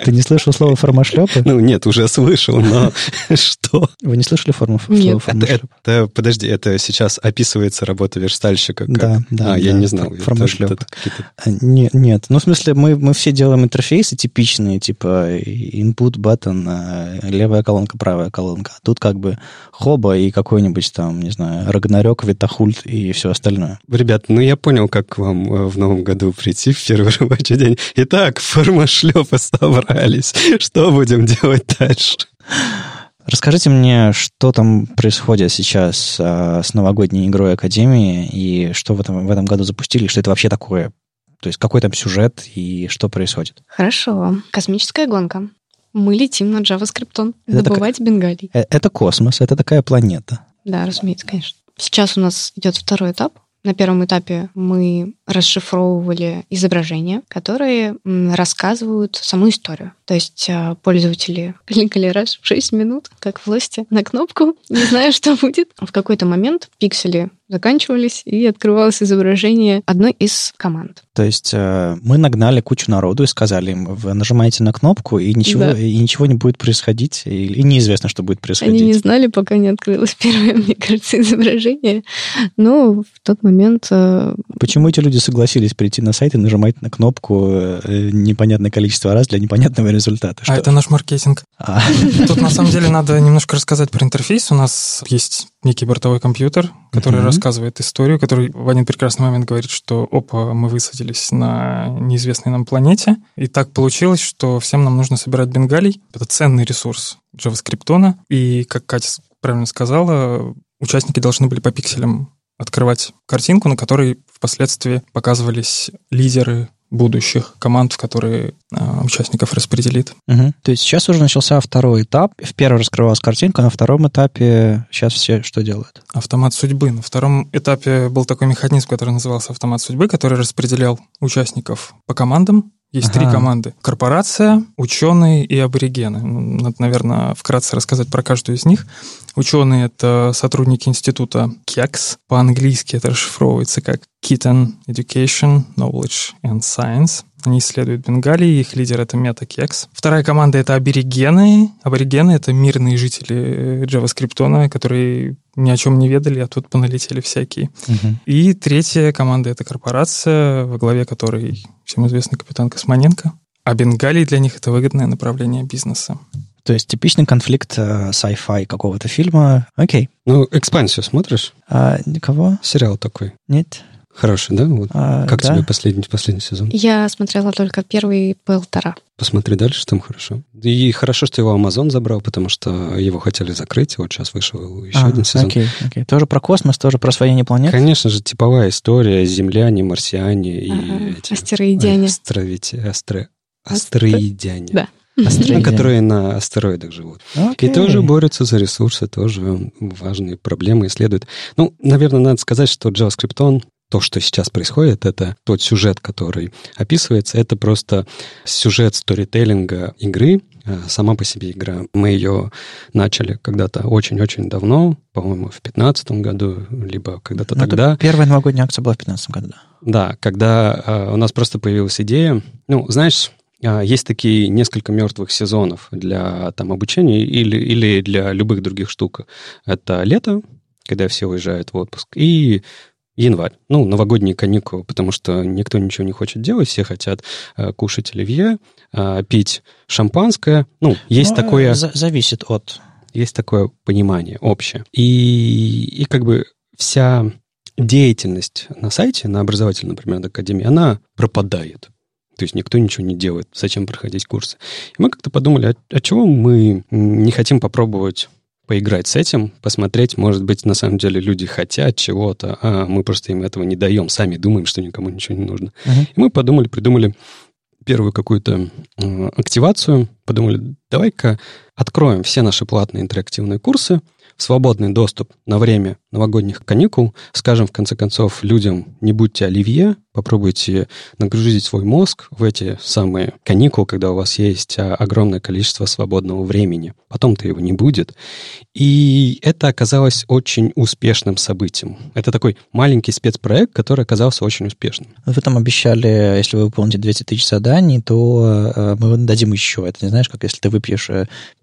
B: Ты не слышал слово формашлепы?
A: Ну, нет, уже слышал, но что?
B: Вы не слышали форму,
A: нет. слово это, подожди, это сейчас описывается работа верстальщика? Как...
B: Да, да. А,
A: я не знал.
B: Формашлеп. А, нет, нет. Ну, в смысле, мы, мы все делаем интерфейсы типичные, типа input, button, а, левая колонка, правая колонка. А тут как бы хоба и какой-нибудь там, не знаю, Рагнарёк, Витахульт и все остальное.
A: Ребят, ну я понял, как к вам э, в новом году прийти в первый рабочий день. Итак, форма шлепы собрались. Что будем делать дальше?
B: Расскажите мне, что там происходит сейчас а, с новогодней игрой Академии, и что в этом, в этом году запустили, что это вообще такое? То есть какой там сюжет и что происходит?
C: Хорошо. Космическая гонка. Мы летим на JavaScript, добывать так... бенгалий.
B: Э, это космос, это такая планета.
C: Да, разумеется, конечно. Сейчас у нас идет второй этап. На первом этапе мы расшифровывали изображения, которые рассказывают саму историю. То есть а, пользователи кликали раз в 6 минут, как в власти, на кнопку, не зная, что будет. В какой-то момент пиксели заканчивались, и открывалось изображение одной из команд.
B: То есть э, мы нагнали кучу народу и сказали им, вы нажимаете на кнопку, и ничего, да. и ничего не будет происходить, и, и неизвестно, что будет происходить.
C: Они не знали, пока не открылось первое, мне кажется, изображение. Но в тот момент... Э...
B: Почему эти люди согласились прийти на сайт и нажимать на кнопку э, непонятное количество раз для непонятного результата?
D: А это наш маркетинг. А. Тут на самом деле надо немножко рассказать про интерфейс. У нас есть некий бортовой компьютер, который mm-hmm. рассказывает историю, который в один прекрасный момент говорит, что опа, мы высадились на неизвестной нам планете, и так получилось, что всем нам нужно собирать бенгалий. Это ценный ресурс JavaScript, и, как Катя правильно сказала, участники должны были по пикселям открывать картинку, на которой впоследствии показывались лидеры будущих команд, в которые э, участников распределит.
B: Угу. То есть сейчас уже начался второй этап. В первом раскрывалась картинка, на втором этапе сейчас все что делают?
D: Автомат судьбы. На втором этапе был такой механизм, который назывался автомат судьбы, который распределял участников по командам, есть ага. три команды. Корпорация, ученые и аборигены. Надо, наверное, вкратце рассказать про каждую из них. Ученые — это сотрудники института KEX. По-английски это расшифровывается как Kitten Education, Knowledge and Science. Они исследуют Бенгалии, их лидер это MetaKex. Вторая команда это аборигены. Аборигены это мирные жители JavaScript, которые ни о чем не ведали, а тут поналетели всякие. Угу. И третья команда это корпорация, во главе которой всем известный капитан Космоненко. А Бенгалии для них это выгодное направление бизнеса.
B: То есть типичный конфликт э, sci-fi какого-то фильма. Окей.
A: Ну, экспансию смотришь?
B: А, кого?
A: Сериал такой.
B: Нет.
A: Хороший, да? Вот. А, как да? тебе последний, последний сезон?
C: Я смотрела только первый полтора.
A: Посмотри дальше, там хорошо. И хорошо, что его Amazon забрал, потому что его хотели закрыть, вот сейчас вышел еще а, один сезон.
B: Окей, окей. Тоже про космос, тоже про освоение планет?
A: Конечно же, типовая история, земляне, марсиане и
C: ага, эти... Астероидяне.
A: Астровити... Астро... Астероидяне. Да. Астероиды. Которые на астероидах живут. Okay. И тоже борются за ресурсы, тоже важные проблемы исследуют. Ну, наверное, надо сказать, что JavaScript, то, что сейчас происходит, это тот сюжет, который описывается, это просто сюжет сторителлинга игры, э, сама по себе игра. Мы ее начали когда-то очень-очень давно, по-моему, в 2015 году, либо когда-то ну, тогда.
B: Первая новогодняя акция была в 2015 году, да.
A: Да, когда э, у нас просто появилась идея. Ну, знаешь, а, есть такие несколько мертвых сезонов для там, обучения или, или для любых других штук. Это лето, когда все уезжают в отпуск, и январь, ну, новогодние каникулы, потому что никто ничего не хочет делать, все хотят э, кушать оливье, э, пить шампанское. Ну, есть ну, такое...
B: Зависит от...
A: Есть такое понимание общее. И, и как бы вся деятельность на сайте, на образовательной, например, академии, она пропадает. То есть никто ничего не делает. Зачем проходить курсы? И мы как-то подумали, а, а чего мы не хотим попробовать поиграть с этим, посмотреть, может быть, на самом деле люди хотят чего-то, а мы просто им этого не даем, сами думаем, что никому ничего не нужно. Uh-huh. И мы подумали, придумали первую какую-то э, активацию, подумали, давай-ка откроем все наши платные интерактивные курсы, в свободный доступ на время новогодних каникул, скажем, в конце концов, людям не будьте оливье, попробуйте нагрузить свой мозг в эти самые каникулы, когда у вас есть а, огромное количество свободного времени. Потом-то его не будет. И это оказалось очень успешным событием. Это такой маленький спецпроект, который оказался очень успешным.
B: Вы там обещали, если вы выполните 200 тысяч заданий, то э, мы дадим еще. Это не знаешь, как если ты выпьешь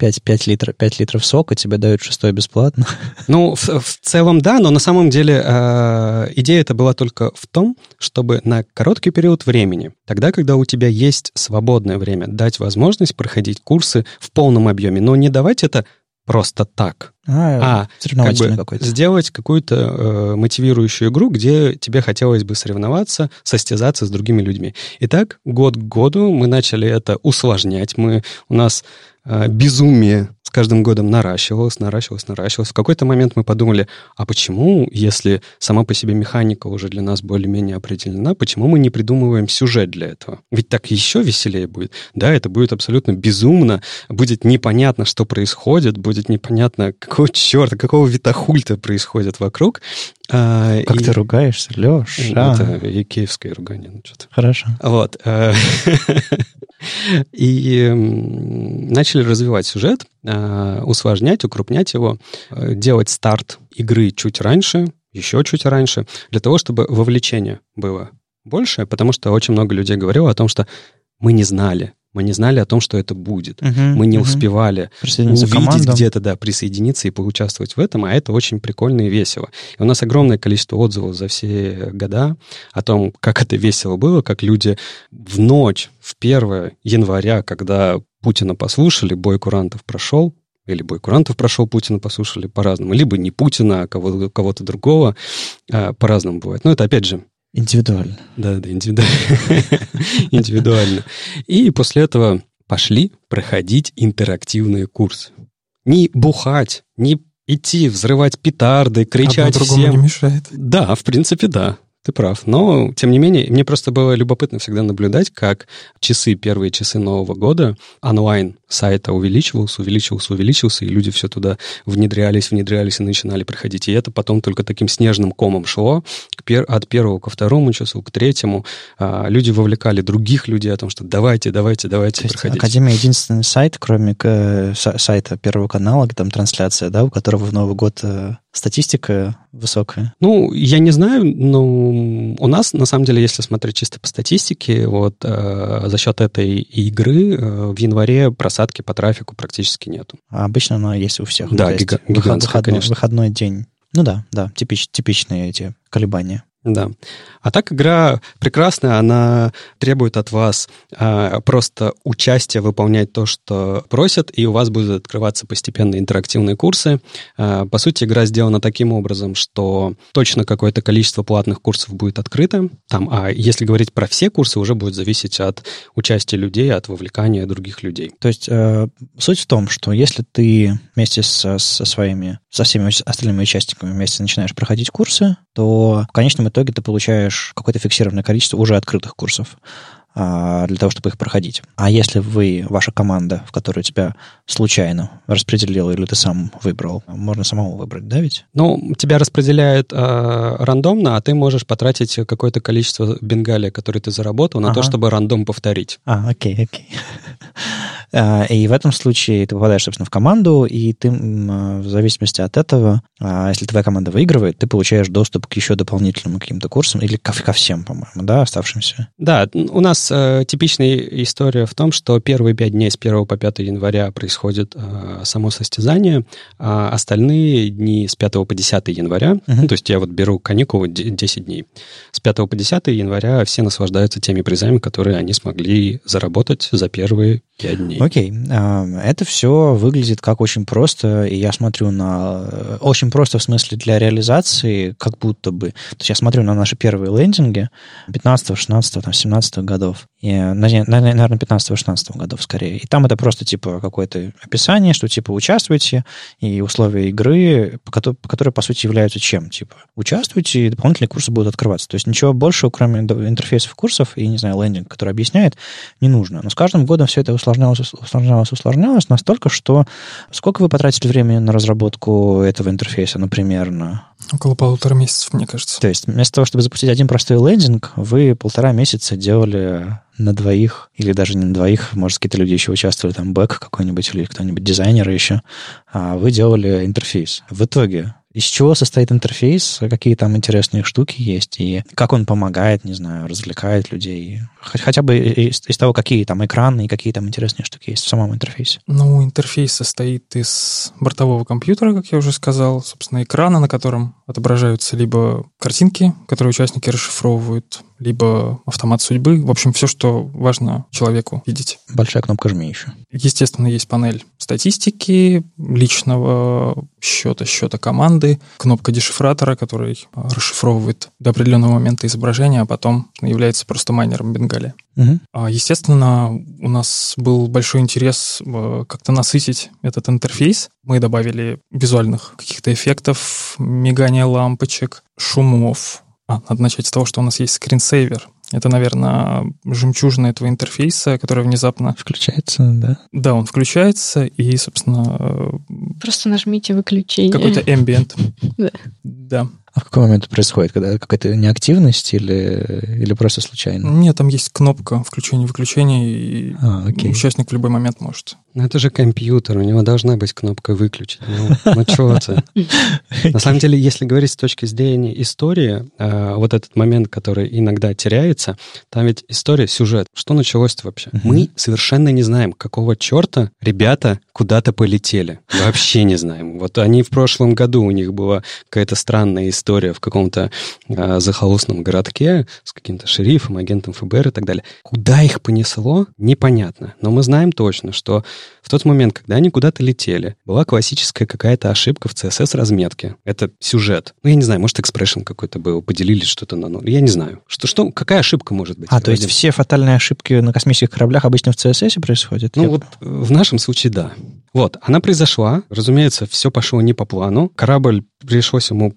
B: 5, 5, литров, 5 литров сока, тебе дают шестой бесплатно.
A: Ну, в, в целом да, но на самом деле э, идея это была только в том, чтобы на короткий период времени, тогда, когда у тебя есть свободное время, дать возможность проходить курсы в полном объеме, но не давать это просто так,
B: а,
A: а как бы сделать какую-то э, мотивирующую игру, где тебе хотелось бы соревноваться, состязаться с другими людьми. Итак, год к году мы начали это усложнять. Мы, у нас безумие с каждым годом наращивалось, наращивалось, наращивалось. В какой-то момент мы подумали, а почему, если сама по себе механика уже для нас более-менее определена, почему мы не придумываем сюжет для этого? Ведь так еще веселее будет. Да, это будет абсолютно безумно, будет непонятно, что происходит, будет непонятно, какого черта, какого витахульта происходит вокруг.
B: А, как и... ты ругаешься, Леша?
A: Это и киевское ругание. Ну.
B: Хорошо.
A: Вот. И начали развивать сюжет, э, усложнять, укрупнять его, э, делать старт игры чуть раньше, еще чуть раньше, для того, чтобы вовлечение было больше, потому что очень много людей говорило о том, что мы не знали, мы не знали о том, что это будет. Угу, мы не угу. успевали увидеть где-то, да, присоединиться и поучаствовать в этом, а это очень прикольно и весело. И у нас огромное количество отзывов за все года о том, как это весело было, как люди в ночь, в 1 января, когда Путина послушали, бой курантов прошел, или бой курантов прошел, Путина послушали по-разному. Либо не Путина, а кого- кого-то другого. А, по-разному бывает. Но это, опять же,
B: Индивидуально.
A: Да, да, индивидуально. индивидуально. И после этого пошли проходить интерактивные курсы. Не бухать, не идти взрывать петарды, кричать Одно
D: всем. не мешает.
A: Да, в принципе, да. Ты прав. Но, тем не менее, мне просто было любопытно всегда наблюдать, как часы, первые часы Нового года, онлайн сайта увеличивался, увеличивался, увеличивался, и люди все туда внедрялись, внедрялись и начинали приходить. И это потом только таким снежным комом шло от первого ко второму часу, к третьему. А, люди вовлекали других людей о том, что давайте, давайте, давайте,
B: То проходите. Академия единственный сайт, кроме э, сайта Первого канала, где там трансляция, да, у которого в Новый год э, статистика высокая?
A: Ну, я не знаю, но у нас, на самом деле, если смотреть чисто по статистике, вот э, за счет этой игры э, в январе просадки по трафику практически нету.
B: А обычно она есть у всех.
A: Да, гига-
B: гигантская, выход, конечно. Выходной день. Ну да, да, типич, типичные эти колебания.
A: Да. А так игра прекрасная, она требует от вас а, просто участия выполнять то, что просят, и у вас будут открываться постепенно интерактивные курсы. А, по сути, игра сделана таким образом, что точно какое-то количество платных курсов будет открыто, там, а если говорить про все курсы, уже будет зависеть от участия людей, от вовлекания других людей.
B: То есть э, суть в том, что если ты вместе со, со своими, со всеми остальными участниками вместе начинаешь проходить курсы, то в конечном итоге ты получаешь какое-то фиксированное количество уже открытых курсов для того, чтобы их проходить. А если вы, ваша команда, в которую тебя случайно распределила или ты сам выбрал, можно самому выбрать, да ведь?
A: Ну, тебя распределяют э, рандомно, а ты можешь потратить какое-то количество бенгалия, которое ты заработал, на ага. то, чтобы рандом повторить.
B: А, окей, окей. А, и в этом случае ты попадаешь, собственно, в команду, и ты в зависимости от этого, а, если твоя команда выигрывает, ты получаешь доступ к еще дополнительным каким-то курсам или ко, ко всем, по-моему, да, оставшимся?
A: Да, у нас э, типичная история в том, что первые пять дней с 1 по 5 января происходит э, само состязание, а остальные дни с 5 по 10 января, uh-huh. ну, то есть я вот беру каникулы 10 дней, с 5 по 10 января все наслаждаются теми призами, которые они смогли заработать за первые 5 дней.
B: Окей. Okay. Это все выглядит как очень просто, и я смотрю на... Э, очень просто в смысле для реализации, как будто бы... То есть я смотрю на наши первые лендинги 15 16 там, 17 годов, и, наверное, 15-16 годов скорее. И там это просто типа какое-то описание, что типа участвуйте, и условия игры, по которые, по сути, являются чем? Типа участвуйте, и дополнительные курсы будут открываться. То есть ничего большего, кроме интерфейсов курсов и, не знаю, лендинг, который объясняет, не нужно. Но с каждым годом все это усложнялось, усложнялось, усложнялось настолько, что сколько вы потратили времени на разработку этого интерфейса, например, на
D: Около полутора месяцев, мне кажется.
B: То есть вместо того, чтобы запустить один простой лендинг, вы полтора месяца делали на двоих, или даже не на двоих, может, какие-то люди еще участвовали, там, бэк какой-нибудь или кто-нибудь, дизайнеры еще, а вы делали интерфейс. В итоге из чего состоит интерфейс, какие там интересные штуки есть, и как он помогает, не знаю, развлекает людей. Хотя бы из, из того, какие там экраны и какие там интересные штуки есть в самом интерфейсе.
D: Ну, интерфейс состоит из бортового компьютера, как я уже сказал, собственно, экрана, на котором отображаются либо картинки, которые участники расшифровывают, либо автомат судьбы. В общем, все, что важно человеку видеть.
B: Большая кнопка «Жми» еще.
D: Естественно, есть панель статистики, личного счета, счета команды, кнопка дешифратора, который расшифровывает до определенного момента изображение, а потом является просто майнером Бенгалия. Угу. Естественно, у нас был большой интерес э, как-то насытить этот интерфейс. Мы добавили визуальных каких-то эффектов, мигания лампочек, шумов, а, надо начать с того, что у нас есть скринсейвер. Это, наверное, жемчужина этого интерфейса, которая внезапно...
B: Включается, да?
D: Да, он включается, и, собственно... Э,
C: Просто нажмите выключение.
D: Какой-то ambient.
C: Да.
D: Да.
B: А в какой момент это происходит? Когда какая-то неактивность или, или просто случайно?
D: Нет, там есть кнопка включения-выключения, и а, окей. участник в любой момент может.
A: Ну, это же компьютер, у него должна быть кнопка «выключить». Ну, ну что это? На самом деле, если говорить с точки зрения истории, э, вот этот момент, который иногда теряется, там ведь история, сюжет. Что началось-то вообще? Мы совершенно не знаем, какого черта ребята куда-то полетели. Вообще не знаем. Вот они в прошлом году, у них была какая-то странная история в каком-то э, захолустном городке с каким-то шерифом, агентом ФБР и так далее. Куда их понесло, непонятно. Но мы знаем точно, что в тот момент, когда они куда-то летели, была классическая какая-то ошибка в CSS-разметке. Это сюжет. Ну, я не знаю, может, экспрессион какой-то был, поделили что-то на ноль. Я не знаю. Что, что, какая ошибка может быть?
B: А, то есть все фатальные ошибки на космических кораблях обычно в CSS происходят?
A: Ну, я... вот в нашем случае, да. Вот, она произошла. Разумеется, все пошло не по плану. Корабль пришлось ему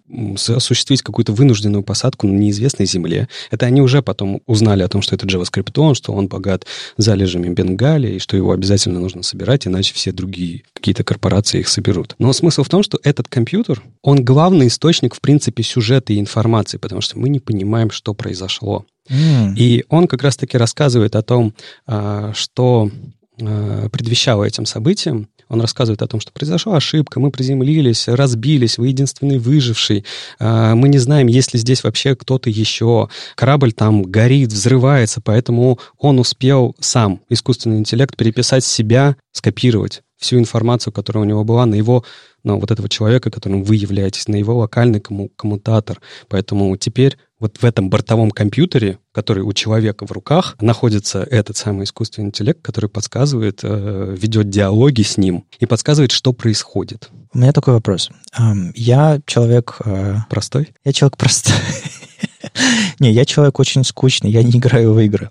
A: осуществить какую-то вынужденную посадку на неизвестной земле. Это они уже потом узнали о том, что это JavaScript, что он богат залежами Бенгалии, и что его обязательно нужно собирать, иначе все другие какие-то корпорации их соберут. Но смысл в том, что этот компьютер, он главный источник, в принципе, сюжета и информации, потому что мы не понимаем, что произошло. Mm. И он как раз-таки рассказывает о том, а, что предвещало этим событиям, он рассказывает о том, что произошла ошибка, мы приземлились, разбились, вы единственный выживший, а, мы не знаем, есть ли здесь вообще кто-то еще, корабль там горит, взрывается, поэтому он успел сам, искусственный интеллект, переписать себя, скопировать всю информацию, которая у него была на его, на вот этого человека, которым вы являетесь, на его локальный комму коммутатор. Поэтому теперь вот в этом бортовом компьютере, который у человека в руках, находится этот самый искусственный интеллект, который подсказывает, э, ведет диалоги с ним и подсказывает, что происходит.
B: У меня такой вопрос. Я человек... Э,
A: простой?
B: Я человек простой. Не, я человек очень скучный, я не играю в игры.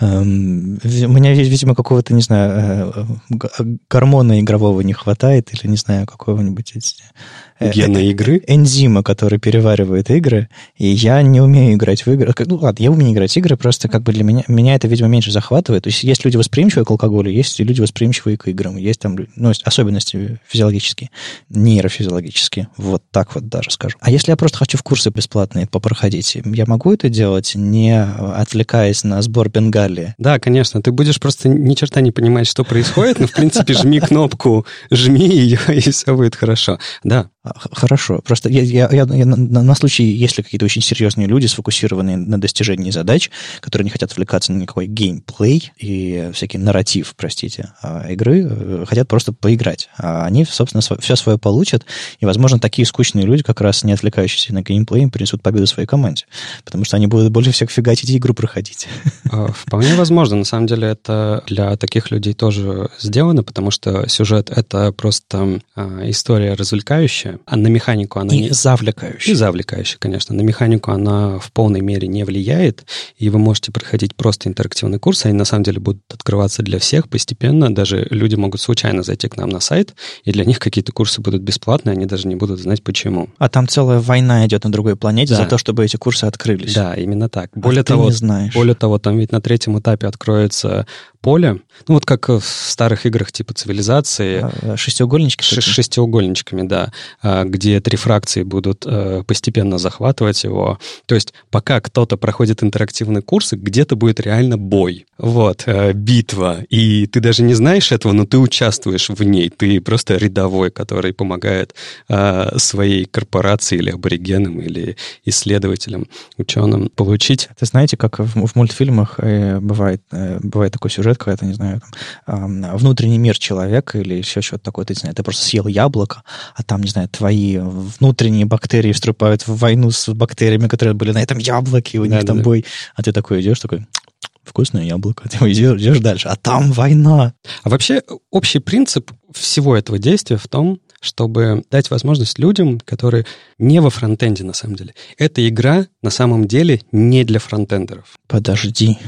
B: У меня, видимо, какого-то, не знаю, э, гормона игрового не хватает, или, не знаю, какого-нибудь
A: Э, Гена э, игры?
B: Энзима, который переваривает игры, и я не умею играть в игры. Ну, ладно, я умею играть в игры, просто как бы для меня, меня это, видимо, меньше захватывает. То есть есть люди восприимчивые к алкоголю, есть люди восприимчивые к играм, есть там ну, особенности физиологические, нейрофизиологические. Вот так вот даже скажу. А если я просто хочу в курсы бесплатные попроходить, я могу это делать, не отвлекаясь на сбор Бенгалии?
A: Да, конечно. Ты будешь просто ни черта не понимать, что происходит, но, в принципе, жми кнопку, жми ее, и все будет хорошо. Да,
B: хорошо. Просто я, я, я, я на, на случай, если какие-то очень серьезные люди, сфокусированные на достижении задач, которые не хотят отвлекаться на никакой геймплей и всякий нарратив, простите, а, игры, э, хотят просто поиграть. А они, собственно, все свое получат, и, возможно, такие скучные люди, как раз не отвлекающиеся на геймплей, принесут победу своей команде, потому что они будут больше всех фигачить и игру проходить.
A: А, вполне возможно. На самом деле это для таких людей тоже сделано, потому что сюжет — это просто история развлекающая, а на механику она...
B: И не... завлекающая.
A: И завлекающая, конечно. На механику она в полной мере не влияет, и вы можете проходить просто интерактивный курс, они на самом деле будут открываться для всех постепенно, даже люди могут случайно зайти к нам на сайт, и для них какие-то курсы будут бесплатные, они даже не будут знать почему.
B: А там целая война идет на другой планете да. за то, чтобы эти курсы открылись.
A: Да, именно так. А более а того,
B: не знаешь.
A: более того, там ведь на третьем этапе откроется поле, ну вот как в старых играх типа цивилизации.
B: А, шестиугольнички?
A: Ш- шестиугольничками, да. А, где три фракции будут э, постепенно захватывать его. То есть пока кто-то проходит интерактивные курсы, где-то будет реально бой. Вот, э, битва. И ты даже не знаешь этого, но ты участвуешь в ней. Ты просто рядовой, который помогает э, своей корпорации или аборигенам, или исследователям, ученым получить.
B: Это знаете, как в, в мультфильмах бывает, бывает такой сюжет, когда, не знаю, там, внутренний мир человека или еще что-то такое, ты, не знаю, ты просто съел яблоко, а там, не знаю, твои внутренние бактерии вступают в войну с бактериями, которые были на этом яблоке, у них да, там да. бой. А ты такой идешь, такой, вкусное яблоко, ты идешь, идешь дальше, а там война.
A: А вообще общий принцип всего этого действия в том, чтобы дать возможность людям, которые не во фронтенде на самом деле. Эта игра на самом деле не для фронтендеров.
B: Подожди.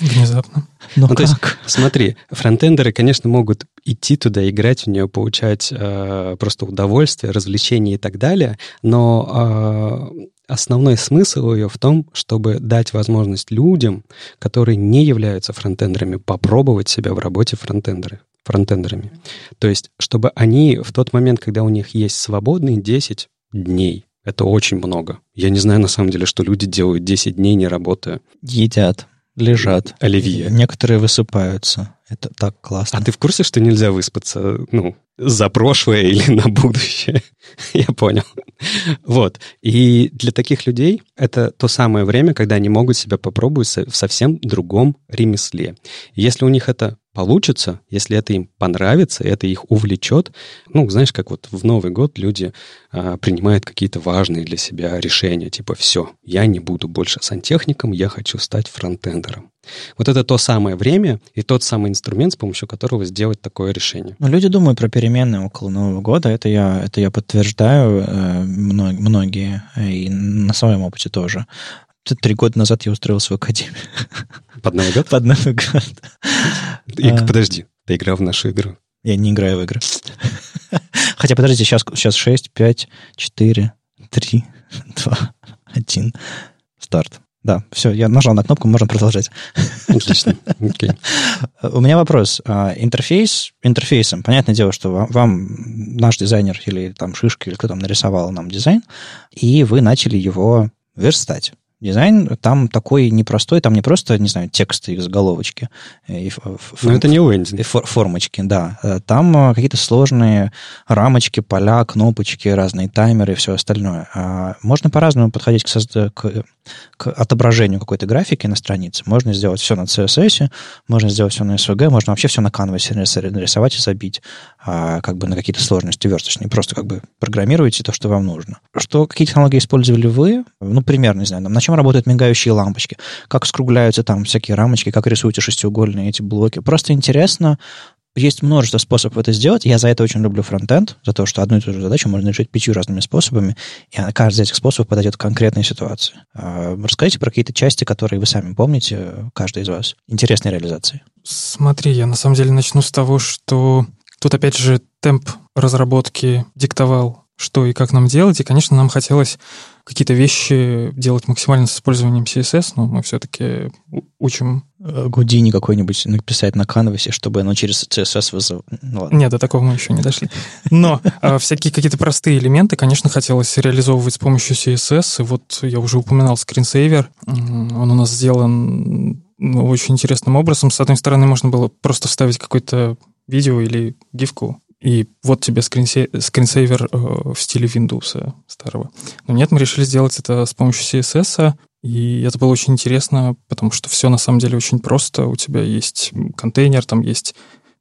D: Внезапно.
B: Но
A: ну,
B: как? То есть,
A: смотри, фронтендеры, конечно, могут идти туда, играть в нее, получать э, просто удовольствие, развлечения и так далее, но э, основной смысл ее в том, чтобы дать возможность людям, которые не являются фронтендерами, попробовать себя в работе фронтендеры фронтендерами. То есть, чтобы они в тот момент, когда у них есть свободные 10 дней, это очень много. Я не знаю, на самом деле, что люди делают 10 дней, не работая.
B: Едят, лежат.
A: Оливье.
B: Некоторые высыпаются. Это так классно.
A: А ты в курсе, что нельзя выспаться, ну, за прошлое или на будущее? Я понял. Вот. И для таких людей это то самое время, когда они могут себя попробовать в совсем другом ремесле. Если у них это получится, если это им понравится, это их увлечет, ну, знаешь, как вот в Новый год люди а, принимают какие-то важные для себя решения, типа, все, я не буду больше сантехником, я хочу стать фронтендером. Вот это то самое время и тот самый инструмент, с помощью которого сделать такое решение.
B: Но люди думают про перемены около Нового года, это я, это я подтверждаю, э, многие, и на своем опыте тоже. Три года назад я устроился в академию.
A: Под Новый год?
B: Под Новый год.
A: И, а. Подожди, ты играл в нашу игру?
B: Я не играю в игры. Хотя, подождите, сейчас, сейчас 6, 5, 4, 3, 2, 1. Старт. Да, все, я нажал на кнопку, можно продолжать.
A: Отлично. Okay.
B: У меня вопрос. А, интерфейс интерфейсом. Понятное дело, что вам, вам наш дизайнер или там Шишка, или кто там нарисовал нам дизайн, и вы начали его верстать. Дизайн там такой непростой, там не просто, не знаю, тексты из головочки.
A: И фор, Но это не Уэнди.
B: И фор, формочки, да. Э, там э, какие-то сложные рамочки, поля, кнопочки, разные таймеры и все остальное. А можно по-разному подходить к, созда- к, к отображению какой-то графики на странице. Можно сделать все на CSS, можно сделать все на SVG, можно вообще все на канвасе нарисовать и забить а, как бы на какие-то сложности версточные. Просто как бы программируете то, что вам нужно. Что, какие технологии использовали вы? Ну, примерно, не знаю, на чем работают мигающие лампочки, как скругляются там всякие рамочки, как рисуете шестиугольные эти блоки. Просто интересно, есть множество способов это сделать. Я за это очень люблю фронтенд, за то, что одну и ту же задачу можно решить пятью разными способами, и каждый из этих способов подойдет к конкретной ситуации. А, расскажите про какие-то части, которые вы сами помните, каждый из вас. Интересной реализации.
D: Смотри, я на самом деле начну с того, что тут опять же темп разработки диктовал что и как нам делать. И, конечно, нам хотелось какие-то вещи делать максимально с использованием CSS, но мы все-таки учим...
B: Гудини какой-нибудь написать на канвасе, чтобы оно через CSS вызвало.
D: Ну, Нет, до такого мы еще не дошли. Но а, всякие какие-то простые элементы, конечно, хотелось реализовывать с помощью CSS. И вот я уже упоминал скринсейвер. Он у нас сделан ну, очень интересным образом. С одной стороны, можно было просто вставить какое-то видео или гифку и вот тебе скринсе... скринсейвер э, в стиле Windows старого. Но нет, мы решили сделать это с помощью CSS, и это было очень интересно, потому что все на самом деле очень просто. У тебя есть контейнер, там есть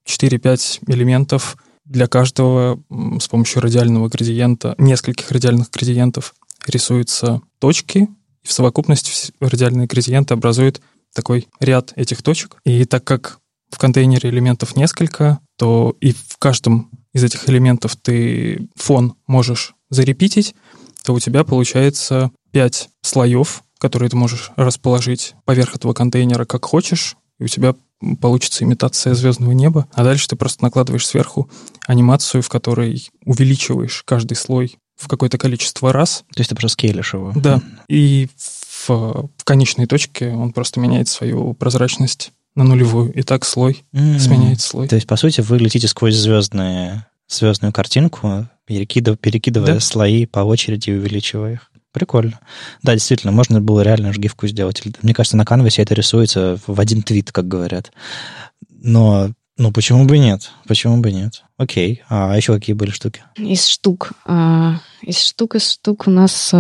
D: 4-5 элементов, для каждого с помощью радиального градиента, нескольких радиальных градиентов рисуются точки, и в совокупности радиальные градиенты образуют такой ряд этих точек. И так как в контейнере элементов несколько, то и в каждом из этих элементов ты фон можешь зарепитить, то у тебя получается 5 слоев, которые ты можешь расположить поверх этого контейнера как хочешь, и у тебя получится имитация звездного неба, а дальше ты просто накладываешь сверху анимацию, в которой увеличиваешь каждый слой в какое-то количество раз.
B: То есть ты просто скейлишь его.
D: Да. И в, в конечной точке он просто меняет свою прозрачность на нулевую, и так слой mm-hmm. сменяет слой.
B: То есть, по сути, вы летите сквозь звездные, звездную картинку, перекидывая, перекидывая да. слои по очереди, увеличивая их. Прикольно. Да, действительно, можно было реально же гифку сделать. Мне кажется, на канвасе это рисуется в один твит, как говорят. Но ну, почему бы нет? Почему бы нет? Окей. А еще какие были штуки?
C: Из штук. А, из штук, из штук у нас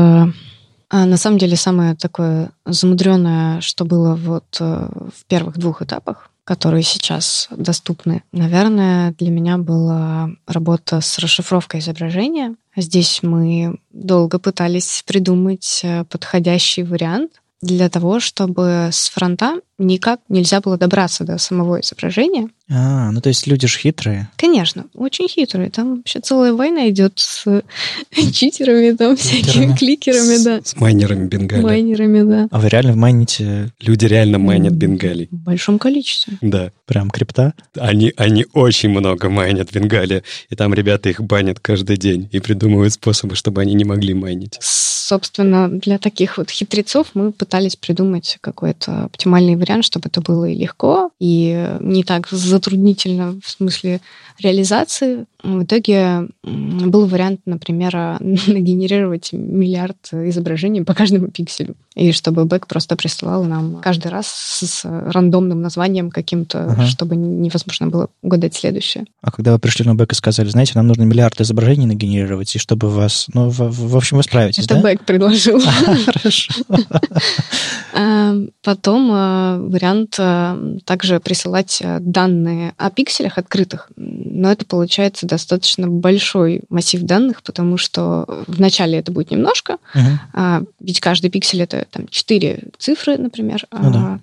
C: а, на самом деле самое такое замудренное, что было вот э, в первых двух этапах, которые сейчас доступны, наверное, для меня была работа с расшифровкой изображения. Здесь мы долго пытались придумать э, подходящий вариант для того, чтобы с фронта никак нельзя было добраться до самого изображения.
B: А, ну то есть люди же хитрые.
C: Конечно, очень хитрые. Там вообще целая война идет с читерами, там всякими кликерами, да.
A: С майнерами Бенгали.
C: Майнерами, да.
B: А вы реально майните?
A: Люди реально майнят Бенгали.
C: В большом количестве.
A: Да.
B: Прям крипта?
A: Они, они очень много майнят Бенгали, и там ребята их банят каждый день и придумывают способы, чтобы они не могли майнить.
C: Собственно, для таких вот хитрецов мы пытались придумать какой-то оптимальный вариант чтобы это было и легко, и не так затруднительно в смысле реализации. В итоге был вариант, например, нагенерировать миллиард изображений по каждому пикселю. И чтобы бэк просто присылал нам каждый раз с рандомным названием каким-то, ага. чтобы невозможно было угадать следующее.
B: А когда вы пришли на бэк и сказали, знаете, нам нужно миллиард изображений нагенерировать, и чтобы вас... Ну, в, в общем, вы справитесь,
C: Это
B: да?
C: бэк предложил. Хорошо. А, потом а, вариант а, также присылать данные о пикселях открытых, но это получается достаточно большой массив данных, потому что вначале это будет немножко, uh-huh. ведь каждый пиксель это там четыре цифры, например. Ну, да.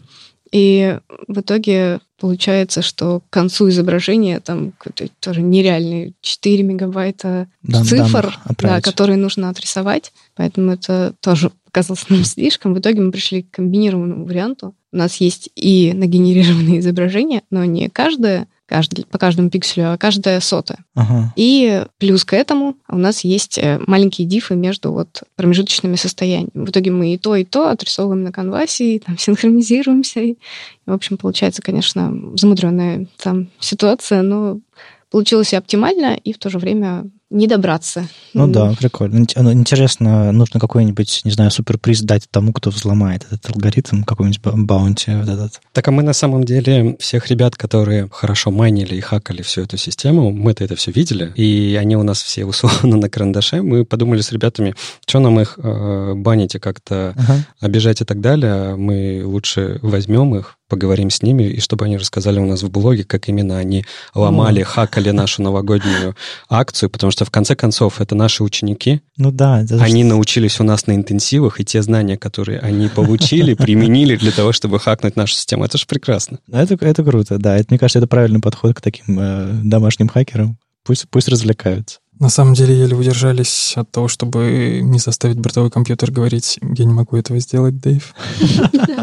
C: И в итоге получается, что к концу изображения там тоже нереальные 4 мегабайта Дан, цифр, да, которые нужно отрисовать. Поэтому это тоже показалось нам слишком. В итоге мы пришли к комбинированному варианту. У нас есть и нагенерированные изображения, но не каждое каждый, по каждому пикселю, а каждая сотая.
B: Ага.
C: И плюс к этому у нас есть э, маленькие дифы между вот промежуточными состояниями. В итоге мы и то, и то отрисовываем на канвасе, и там синхронизируемся. И, в общем, получается, конечно, замудренная там ситуация, но получилось и оптимально, и в то же время не добраться.
B: Ну да, прикольно. Интересно, нужно какой-нибудь, не знаю, суперприз дать тому, кто взломает этот алгоритм, какой-нибудь баунти вот этот.
A: Так а мы на самом деле всех ребят, которые хорошо майнили и хакали всю эту систему, мы-то это все видели, и они у нас все условно на карандаше, мы подумали с ребятами, что нам их э, банить и как-то ага. обижать и так далее, мы лучше возьмем их, поговорим с ними, и чтобы они рассказали у нас в блоге, как именно они ломали, хакали нашу новогоднюю акцию, потому что в конце концов это наши ученики.
B: Ну да.
A: Они что... научились у нас на интенсивах, и те знания, которые они получили, применили для того, чтобы хакнуть нашу систему. Это же прекрасно.
B: Это, это круто, да. Это, мне кажется, это правильный подход к таким э, домашним хакерам. Пусть, пусть развлекаются.
D: На самом деле еле удержались от того, чтобы не заставить бортовой компьютер говорить, я не могу этого сделать, Дэйв.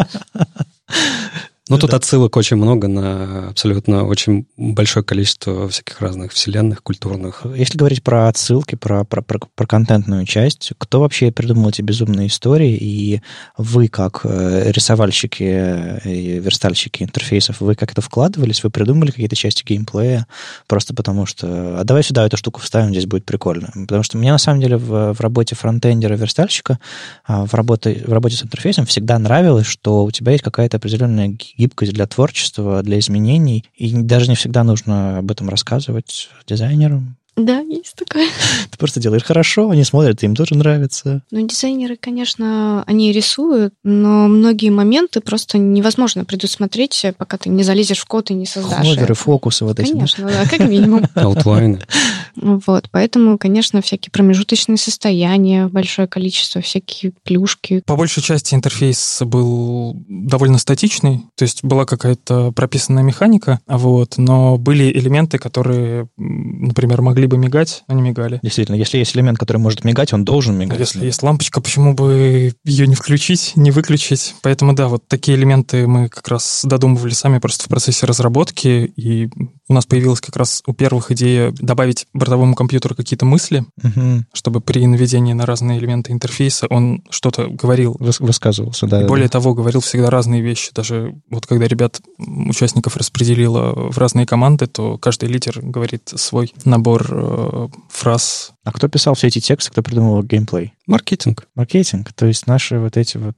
A: Ну, тут отсылок очень много на абсолютно очень большое количество всяких разных вселенных, культурных.
B: Если говорить про отсылки, про, про, про, про контентную часть, кто вообще придумал эти безумные истории, и вы, как э, рисовальщики и верстальщики интерфейсов, вы как это вкладывались, вы придумали какие-то части геймплея, просто потому что, а давай сюда эту штуку вставим, здесь будет прикольно. Потому что мне на самом деле в, в работе фронтендера, верстальщика, а, в работе, в работе с интерфейсом всегда нравилось, что у тебя есть какая-то определенная гибкость для творчества, для изменений. И даже не всегда нужно об этом рассказывать дизайнерам.
C: Да, есть такое.
B: Ты просто делаешь хорошо, они смотрят, им тоже нравится.
C: Ну, дизайнеры, конечно, они рисуют, но многие моменты просто невозможно предусмотреть, пока ты не залезешь в код и не создашь.
B: Ходеры, фокусы вот
C: эти.
B: Конечно,
C: да, как минимум.
A: Аутлайны.
C: Вот, поэтому, конечно, всякие промежуточные состояния, большое количество, всякие плюшки.
D: По большей части интерфейс был довольно статичный, то есть была какая-то прописанная механика, вот, но были элементы, которые, например, могли могли бы мигать, но не мигали.
B: Действительно, если есть элемент, который может мигать, он должен мигать.
D: Если есть лампочка, почему бы ее не включить, не выключить? Поэтому да, вот такие элементы мы как раз додумывали сами просто в процессе разработки, и у нас появилась как раз у первых идея добавить бортовому компьютеру какие-то мысли, угу. чтобы при наведении на разные элементы интерфейса он что-то говорил.
B: Выс- высказывался, да.
D: И более того, говорил всегда разные вещи. Даже вот когда ребят, участников распределила в разные команды, то каждый лидер говорит свой набор э, фраз.
B: А кто писал все эти тексты, кто придумал геймплей?
A: Маркетинг.
B: Маркетинг. То есть наши вот эти вот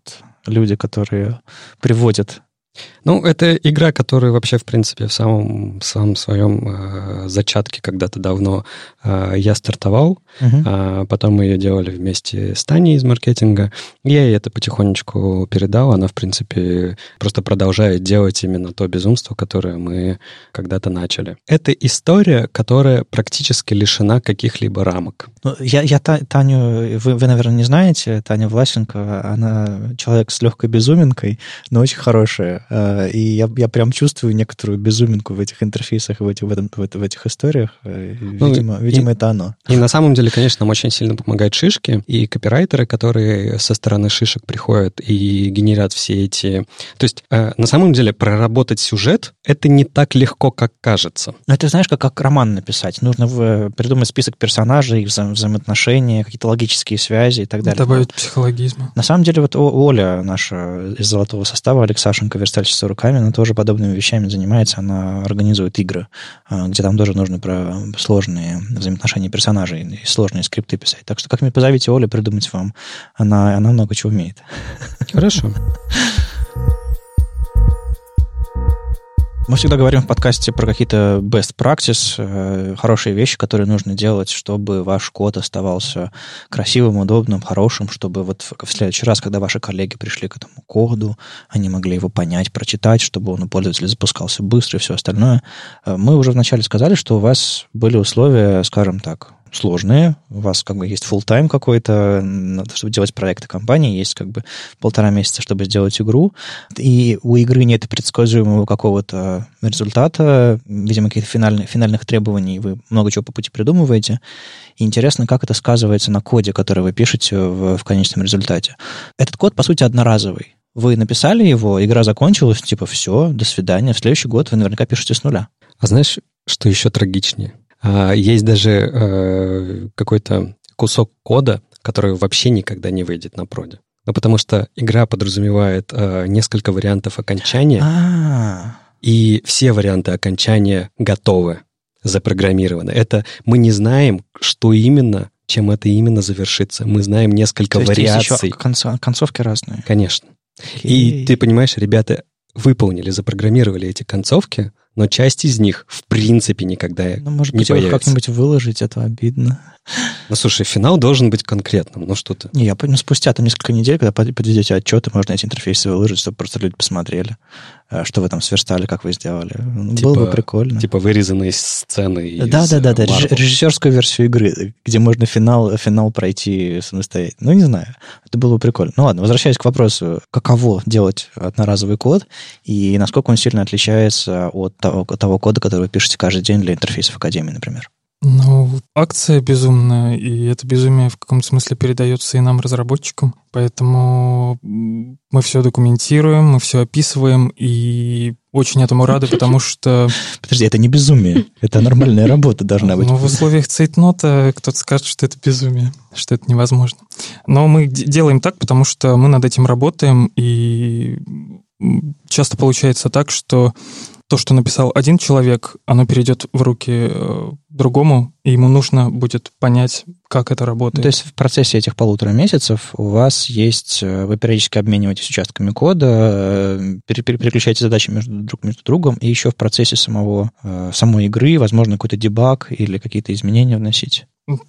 B: люди, которые приводят
A: ну, это игра, которая вообще, в принципе, в самом, в самом своем э, зачатке когда-то давно э, я стартовал. Uh-huh. А потом мы ее делали вместе с Таней из маркетинга. Я ей это потихонечку передал. Она, в принципе, просто продолжает делать именно то безумство, которое мы когда-то начали. Это история, которая практически лишена каких-либо рамок.
B: Ну, я, я Таню, вы, вы, наверное, не знаете, Таня Власенко, она человек с легкой безуминкой, но очень хорошая Э, и я, я прям чувствую некоторую безуминку в этих интерфейсах, в, этих, в, этом, в, в этих историях. Э, ну, видимо, ну, видимо
A: и,
B: это оно.
A: И на самом деле, конечно, нам очень сильно помогают шишки и копирайтеры, которые со стороны шишек приходят и генерят все эти... То есть, э, на самом деле, проработать сюжет — это не так легко, как кажется.
B: Ну, это знаешь, как, как роман написать. Нужно в, придумать список персонажей, вза взаимоотношения, какие-то логические связи и так далее.
D: Добавить психологизма.
B: На самом деле, вот Оля наша из золотого состава, Алексашенко, верстальщица руками, она тоже подобными вещами занимается. Она организует игры, а, где там тоже нужно про сложные взаимоотношения персонажей и сложные скрипты писать. Так что как-нибудь позовите Олю придумать вам. Она, она много чего умеет.
A: Хорошо.
B: Мы всегда говорим в подкасте про какие-то best practice, э, хорошие вещи, которые нужно делать, чтобы ваш код оставался красивым, удобным, хорошим, чтобы вот в следующий раз, когда ваши коллеги пришли к этому коду, они могли его понять, прочитать, чтобы он у пользователя запускался быстро и все остальное. Э, мы уже вначале сказали, что у вас были условия, скажем так, сложные. У вас как бы есть full тайм какой-то, чтобы делать проекты компании, есть как бы полтора месяца, чтобы сделать игру. И у игры нет предсказуемого какого-то результата, видимо, каких-то финальных, финальных требований, вы много чего по пути придумываете. И интересно, как это сказывается на коде, который вы пишете в, в конечном результате. Этот код, по сути, одноразовый. Вы написали его, игра закончилась, типа, все, до свидания, в следующий год вы наверняка пишете с нуля.
A: А знаешь, что еще трагичнее? А, есть даже э, какой-то кусок кода, который вообще никогда не выйдет на проде. Ну, потому что игра подразумевает э, несколько вариантов окончания,
B: А,
A: и все варианты окончания готовы, запрограммированы. Это мы не знаем, что именно, чем это именно завершится. Мы знаем несколько
B: то есть есть
A: вариаций.
B: еще концо- концовки разные.
A: Конечно. И ты понимаешь, ребята выполнили, запрограммировали эти концовки, но часть из них в принципе никогда
B: Ну, может
A: не
B: быть,
A: появится.
B: как-нибудь выложить, это обидно.
A: Ну, слушай, финал должен быть конкретным. Ну, что ты?
B: Не, я понял, спустя там несколько недель, когда под- подведете отчеты, можно эти интерфейсы выложить, чтобы просто люди посмотрели, э, что вы там сверстали, как вы сделали. Ну, Было бы
A: Типа-
B: прикольно.
A: Типа вырезанные сцены
B: Да, да, да, да,
A: э, Marvel.
B: режиссерскую версию игры, где можно финал, финал пройти самостоятельно. Ну, не знаю, это было бы прикольно. Ну ладно, возвращаясь к вопросу, каково делать одноразовый код и насколько он сильно отличается от того, от того кода, который вы пишете каждый день для интерфейсов Академии, например.
D: Ну, акция безумная, и это безумие в каком-то смысле передается и нам, разработчикам. Поэтому мы все документируем, мы все описываем, и очень этому рады, потому что
B: Подожди, это не безумие, это нормальная работа должна быть.
D: ну, в условиях цейтнота кто-то скажет, что это безумие, что это невозможно. Но мы делаем так, потому что мы над этим работаем, и часто получается так, что то, что написал один человек, оно перейдет в руки э, другому, и ему нужно будет понять, как это работает.
B: То есть в процессе этих полутора месяцев у вас есть, э, вы периодически обмениваетесь участками кода, э, пере- пере- переключаете задачи между, друг между другом, и еще в процессе самого, э, самой игры, возможно, какой-то дебаг или какие-то изменения вносить.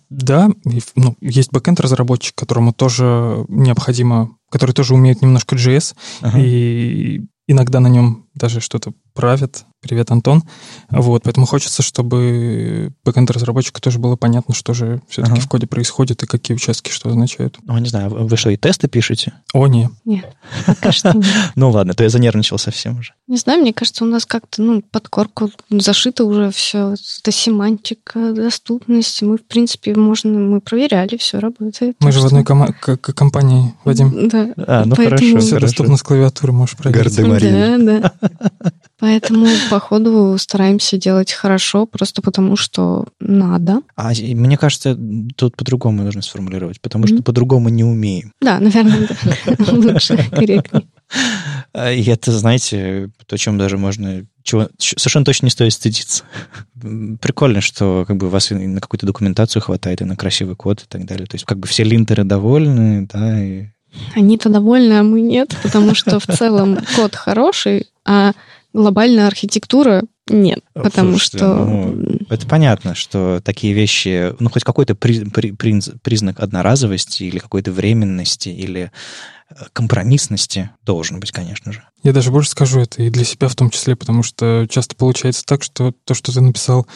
D: Да, ну, есть бэкэнд-разработчик, которому тоже необходимо, который тоже умеет немножко JS,
B: Ага.
D: и иногда на нем даже что-то правят. Привет, Антон. Вот, поэтому хочется, чтобы бэкэнд-разработчику тоже было понятно, что же все-таки
B: Ага.
D: в коде происходит и какие участки что означают.
B: Ну, не знаю, вы что, и тесты пишете?
D: О, не.
C: Нет, пока что нет.
B: Ну ладно, то я занервничал совсем уже.
C: Не знаю, мне кажется, у нас как-то, ну, под корку зашито уже все. Это семантика, доступность. Мы, в принципе, можно, мы проверяли, все работает.
D: Мы же в одной компании, Вадим.
C: Да.
B: А, ну хорошо,
D: Все доступно с клавиатуры, можешь проверить.
C: Да, да. Поэтому, походу, стараемся делать хорошо, просто потому что надо.
B: А мне кажется, тут по-другому нужно сформулировать, потому что
C: Мгм.
B: по-другому не умеем.
C: Да, наверное, лучше, корректнее.
B: А, И это, знаете, то, чем даже можно... Чего совершенно точно не стоит стыдиться. Прикольно, что как бы у вас и на какую-то документацию хватает, и на красивый код и так далее. То есть как бы все линтеры довольны, да, и...
C: Они-то довольны, а мы нет, потому что в целом код хороший, а глобальная архитектура нет. Потому
B: Слушайте,
C: что...
B: ну, Это понятно, что такие вещи, ну, хоть какой-то при- при- признак одноразовости или какой-то временности или э, компромиссности должен быть, конечно же.
D: Я даже больше скажу это и для себя в том числе, потому что часто получается так, что то, что ты написал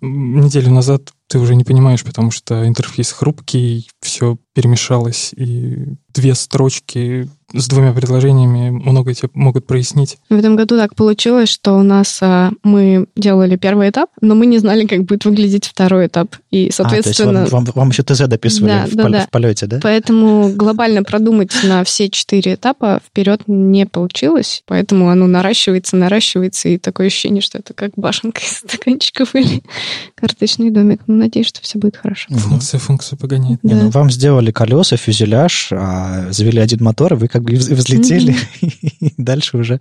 D: неделю назад, ты уже не понимаешь, потому что интерфейс хрупкий, все перемешалось, и две строчки с двумя предложениями много тебе могут прояснить.
C: В этом году так получилось, что у нас а, мы делали первый этап, но мы не знали, как будет выглядеть второй этап. И, соответственно,
B: А, то есть вам, вам- вам еще ТЗ дописывали
C: Да,
B: в,
C: да,
B: пол-
C: да.
B: в полете, да?
C: Поэтому глобально продумать на все четыре этапа вперед не получилось. Поэтому оно наращивается, наращивается, и такое ощущение, что это как башенка из стаканчиков или карточный домик. Надеюсь, что все будет хорошо.
D: Функция функцию погоняет.
B: Не,
C: Да.
B: ну, вам сделали колеса, фюзеляж, а завели один мотор, и вы как бы вз- взлетели, и дальше уже...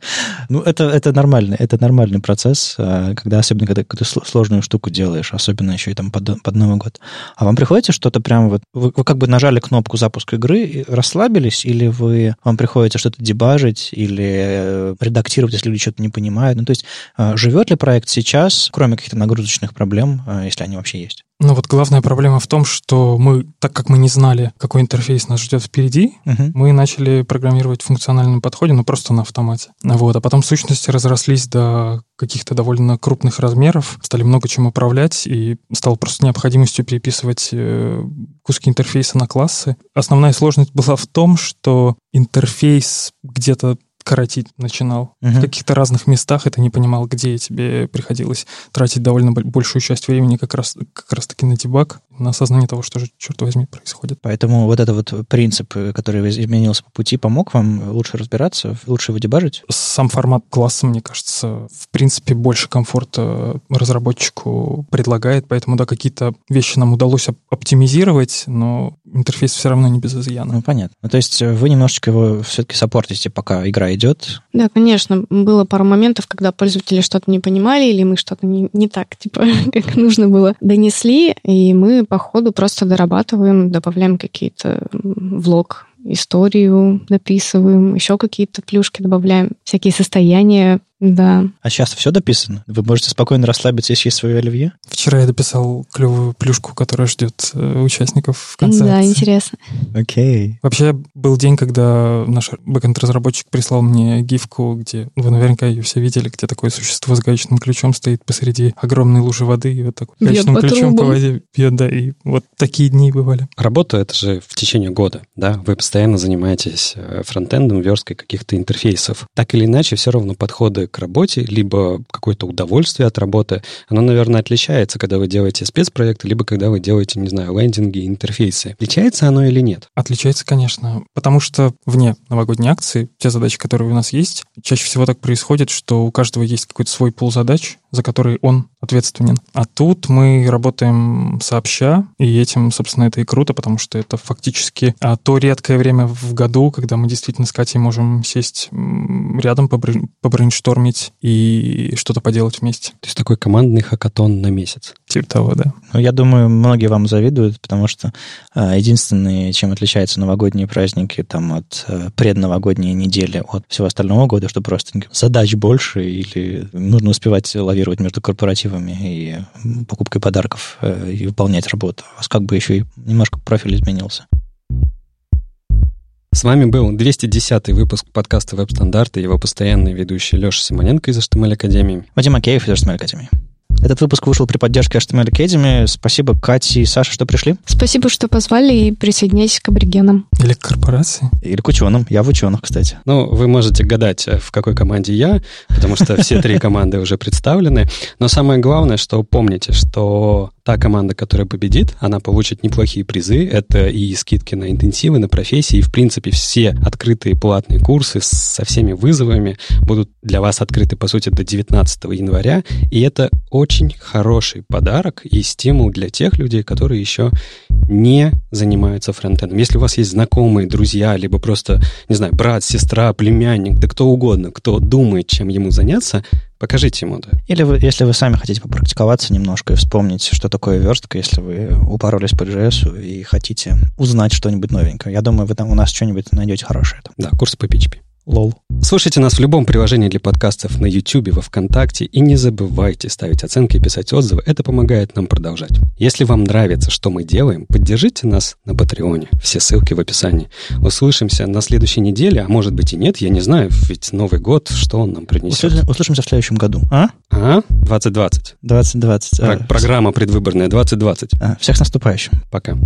B: Ну, это, это нормально, это нормальный процесс, а, когда особенно когда какую-то сл- сложную штуку делаешь, особенно еще и там под, под Новый год. А вам приходится что-то прям вот... Вы, вы как бы нажали кнопку запуск игры, и расслабились, или вы вам приходится что-то дебажить, или э, редактировать, если люди что-то не понимают? Ну, то есть а, живет ли проект сейчас, кроме каких-то нагрузочных проблем, а, если они вообще есть?
D: Но вот главная проблема в том, что мы, так как мы не знали, какой интерфейс нас ждет впереди,
B: Мгм.
D: мы начали программировать в функциональном подходе, но просто на автомате. Вот. А потом сущности разрослись до каких-то довольно крупных размеров, стали много чем управлять, и стало просто необходимостью переписывать э, куски интерфейса на классы. Основная сложность была в том, что интерфейс где-то коротить начинал. Угу. В каких-то разных местах это не понимал, где тебе приходилось тратить довольно большую часть времени как раз, как раз таки на дебаг, на осознание того, что же, черт возьми, происходит.
B: Поэтому вот этот вот принцип, который изменился по пути, помог вам лучше разбираться, лучше выдебажить?
D: Сам формат класса, мне кажется, в принципе, больше комфорта разработчику предлагает, поэтому, да, какие-то вещи нам удалось оптимизировать, но интерфейс все равно не без изъяна.
B: Ну, понятно. Ну, то есть вы немножечко его все-таки саппортите, пока игра идет?
C: Да, конечно. Было пару моментов, когда пользователи что-то не понимали, или мы что-то не, не так, типа, как нужно было, донесли, и мы по ходу просто дорабатываем, добавляем какие-то влог историю дописываем, еще какие-то плюшки добавляем, всякие состояния да.
B: А сейчас все дописано? Вы можете спокойно расслабиться и съесть свое оливье?
D: Вчера я дописал клевую плюшку, которая ждет э, участников в конце.
C: Да, интересно.
B: Окей. Okay.
D: Вообще, был день, когда наш бэкэнд-разработчик прислал мне гифку, где, вы наверняка ее все видели, где такое существо с гаечным ключом стоит посреди огромной лужи воды и вот так вот гаечным по ключом трубам. по воде бьет, да, и вот такие дни бывали.
A: Работа — это же в течение года, да? Вы постоянно занимаетесь э, фронтендом, версткой каких-то интерфейсов. Так или иначе, все равно подходы к работе, либо какое-то удовольствие от работы, оно, наверное, отличается, когда вы делаете спецпроекты, либо когда вы делаете, не знаю, лендинги, интерфейсы. Отличается оно или нет?
D: Отличается, конечно, потому что вне новогодней акции, те задачи, которые у нас есть, чаще всего так происходит, что у каждого есть какой-то свой пул задач, за который он ответственен. А тут мы работаем сообща, и этим, собственно, это и круто, потому что это фактически а, то редкое время в году, когда мы действительно с Катей можем сесть рядом, побрейнштормить и что-то поделать вместе.
A: То есть такой командный хакатон на месяц.
D: Типа того, да.
B: Ну, я думаю, многие вам завидуют, потому что а, единственное, чем отличаются новогодние праздники там от а, предновогодней недели от всего остального года, что просто задач больше или нужно успевать лавировать между корпоративами и покупкой подарков э, и выполнять работу. У вас как бы еще и немножко профиль изменился.
A: С вами был 210 выпуск подкаста «Веб-стандарты» его постоянный ведущий Леша Симоненко из HTML Академии.
B: Вадим Акеев из HTML Академии. Этот выпуск вышел при поддержке HTML Academy. Спасибо, Кате и Саше, что пришли.
C: Спасибо, что позвали, и присоединяйтесь к аборигенам.
D: Или к корпорации.
B: Или к ученым. Я в ученых, кстати.
A: Ну, вы можете гадать, в какой команде я, потому что все три команды уже представлены. Но самое главное, что помните, что та команда, которая победит, она получит неплохие призы. Это и скидки на интенсивы, на профессии. И, в принципе, все открытые платные курсы со всеми вызовами будут для вас открыты, по сути, до 19 января. И это очень хороший подарок и стимул для тех людей, которые еще не занимаются фронтендом. Если у вас есть знакомые, друзья, либо просто, не знаю, брат, сестра, племянник, да кто угодно, кто думает, чем ему заняться, Покажите ему, да.
B: Или вы, если вы сами хотите попрактиковаться немножко и вспомнить, что такое верстка, если вы упоролись по JS и хотите узнать что-нибудь новенькое. Я думаю, вы там у нас что-нибудь найдете хорошее.
A: Да, курс по PHP.
B: Лол.
A: Слушайте нас в любом приложении для подкастов на YouTube, во Вконтакте и не забывайте ставить оценки и писать отзывы. Это помогает нам продолжать. Если вам нравится, что мы делаем, поддержите нас на Патреоне. Все ссылки в описании. Услышимся на следующей неделе, а может быть и нет, я не знаю, ведь Новый год, что он нам принесет.
B: Услышимся в следующем году. А?
A: А? 2020.
B: 2020.
A: Про- а. Программа предвыборная 2020.
B: А, всех с наступающим.
A: Пока.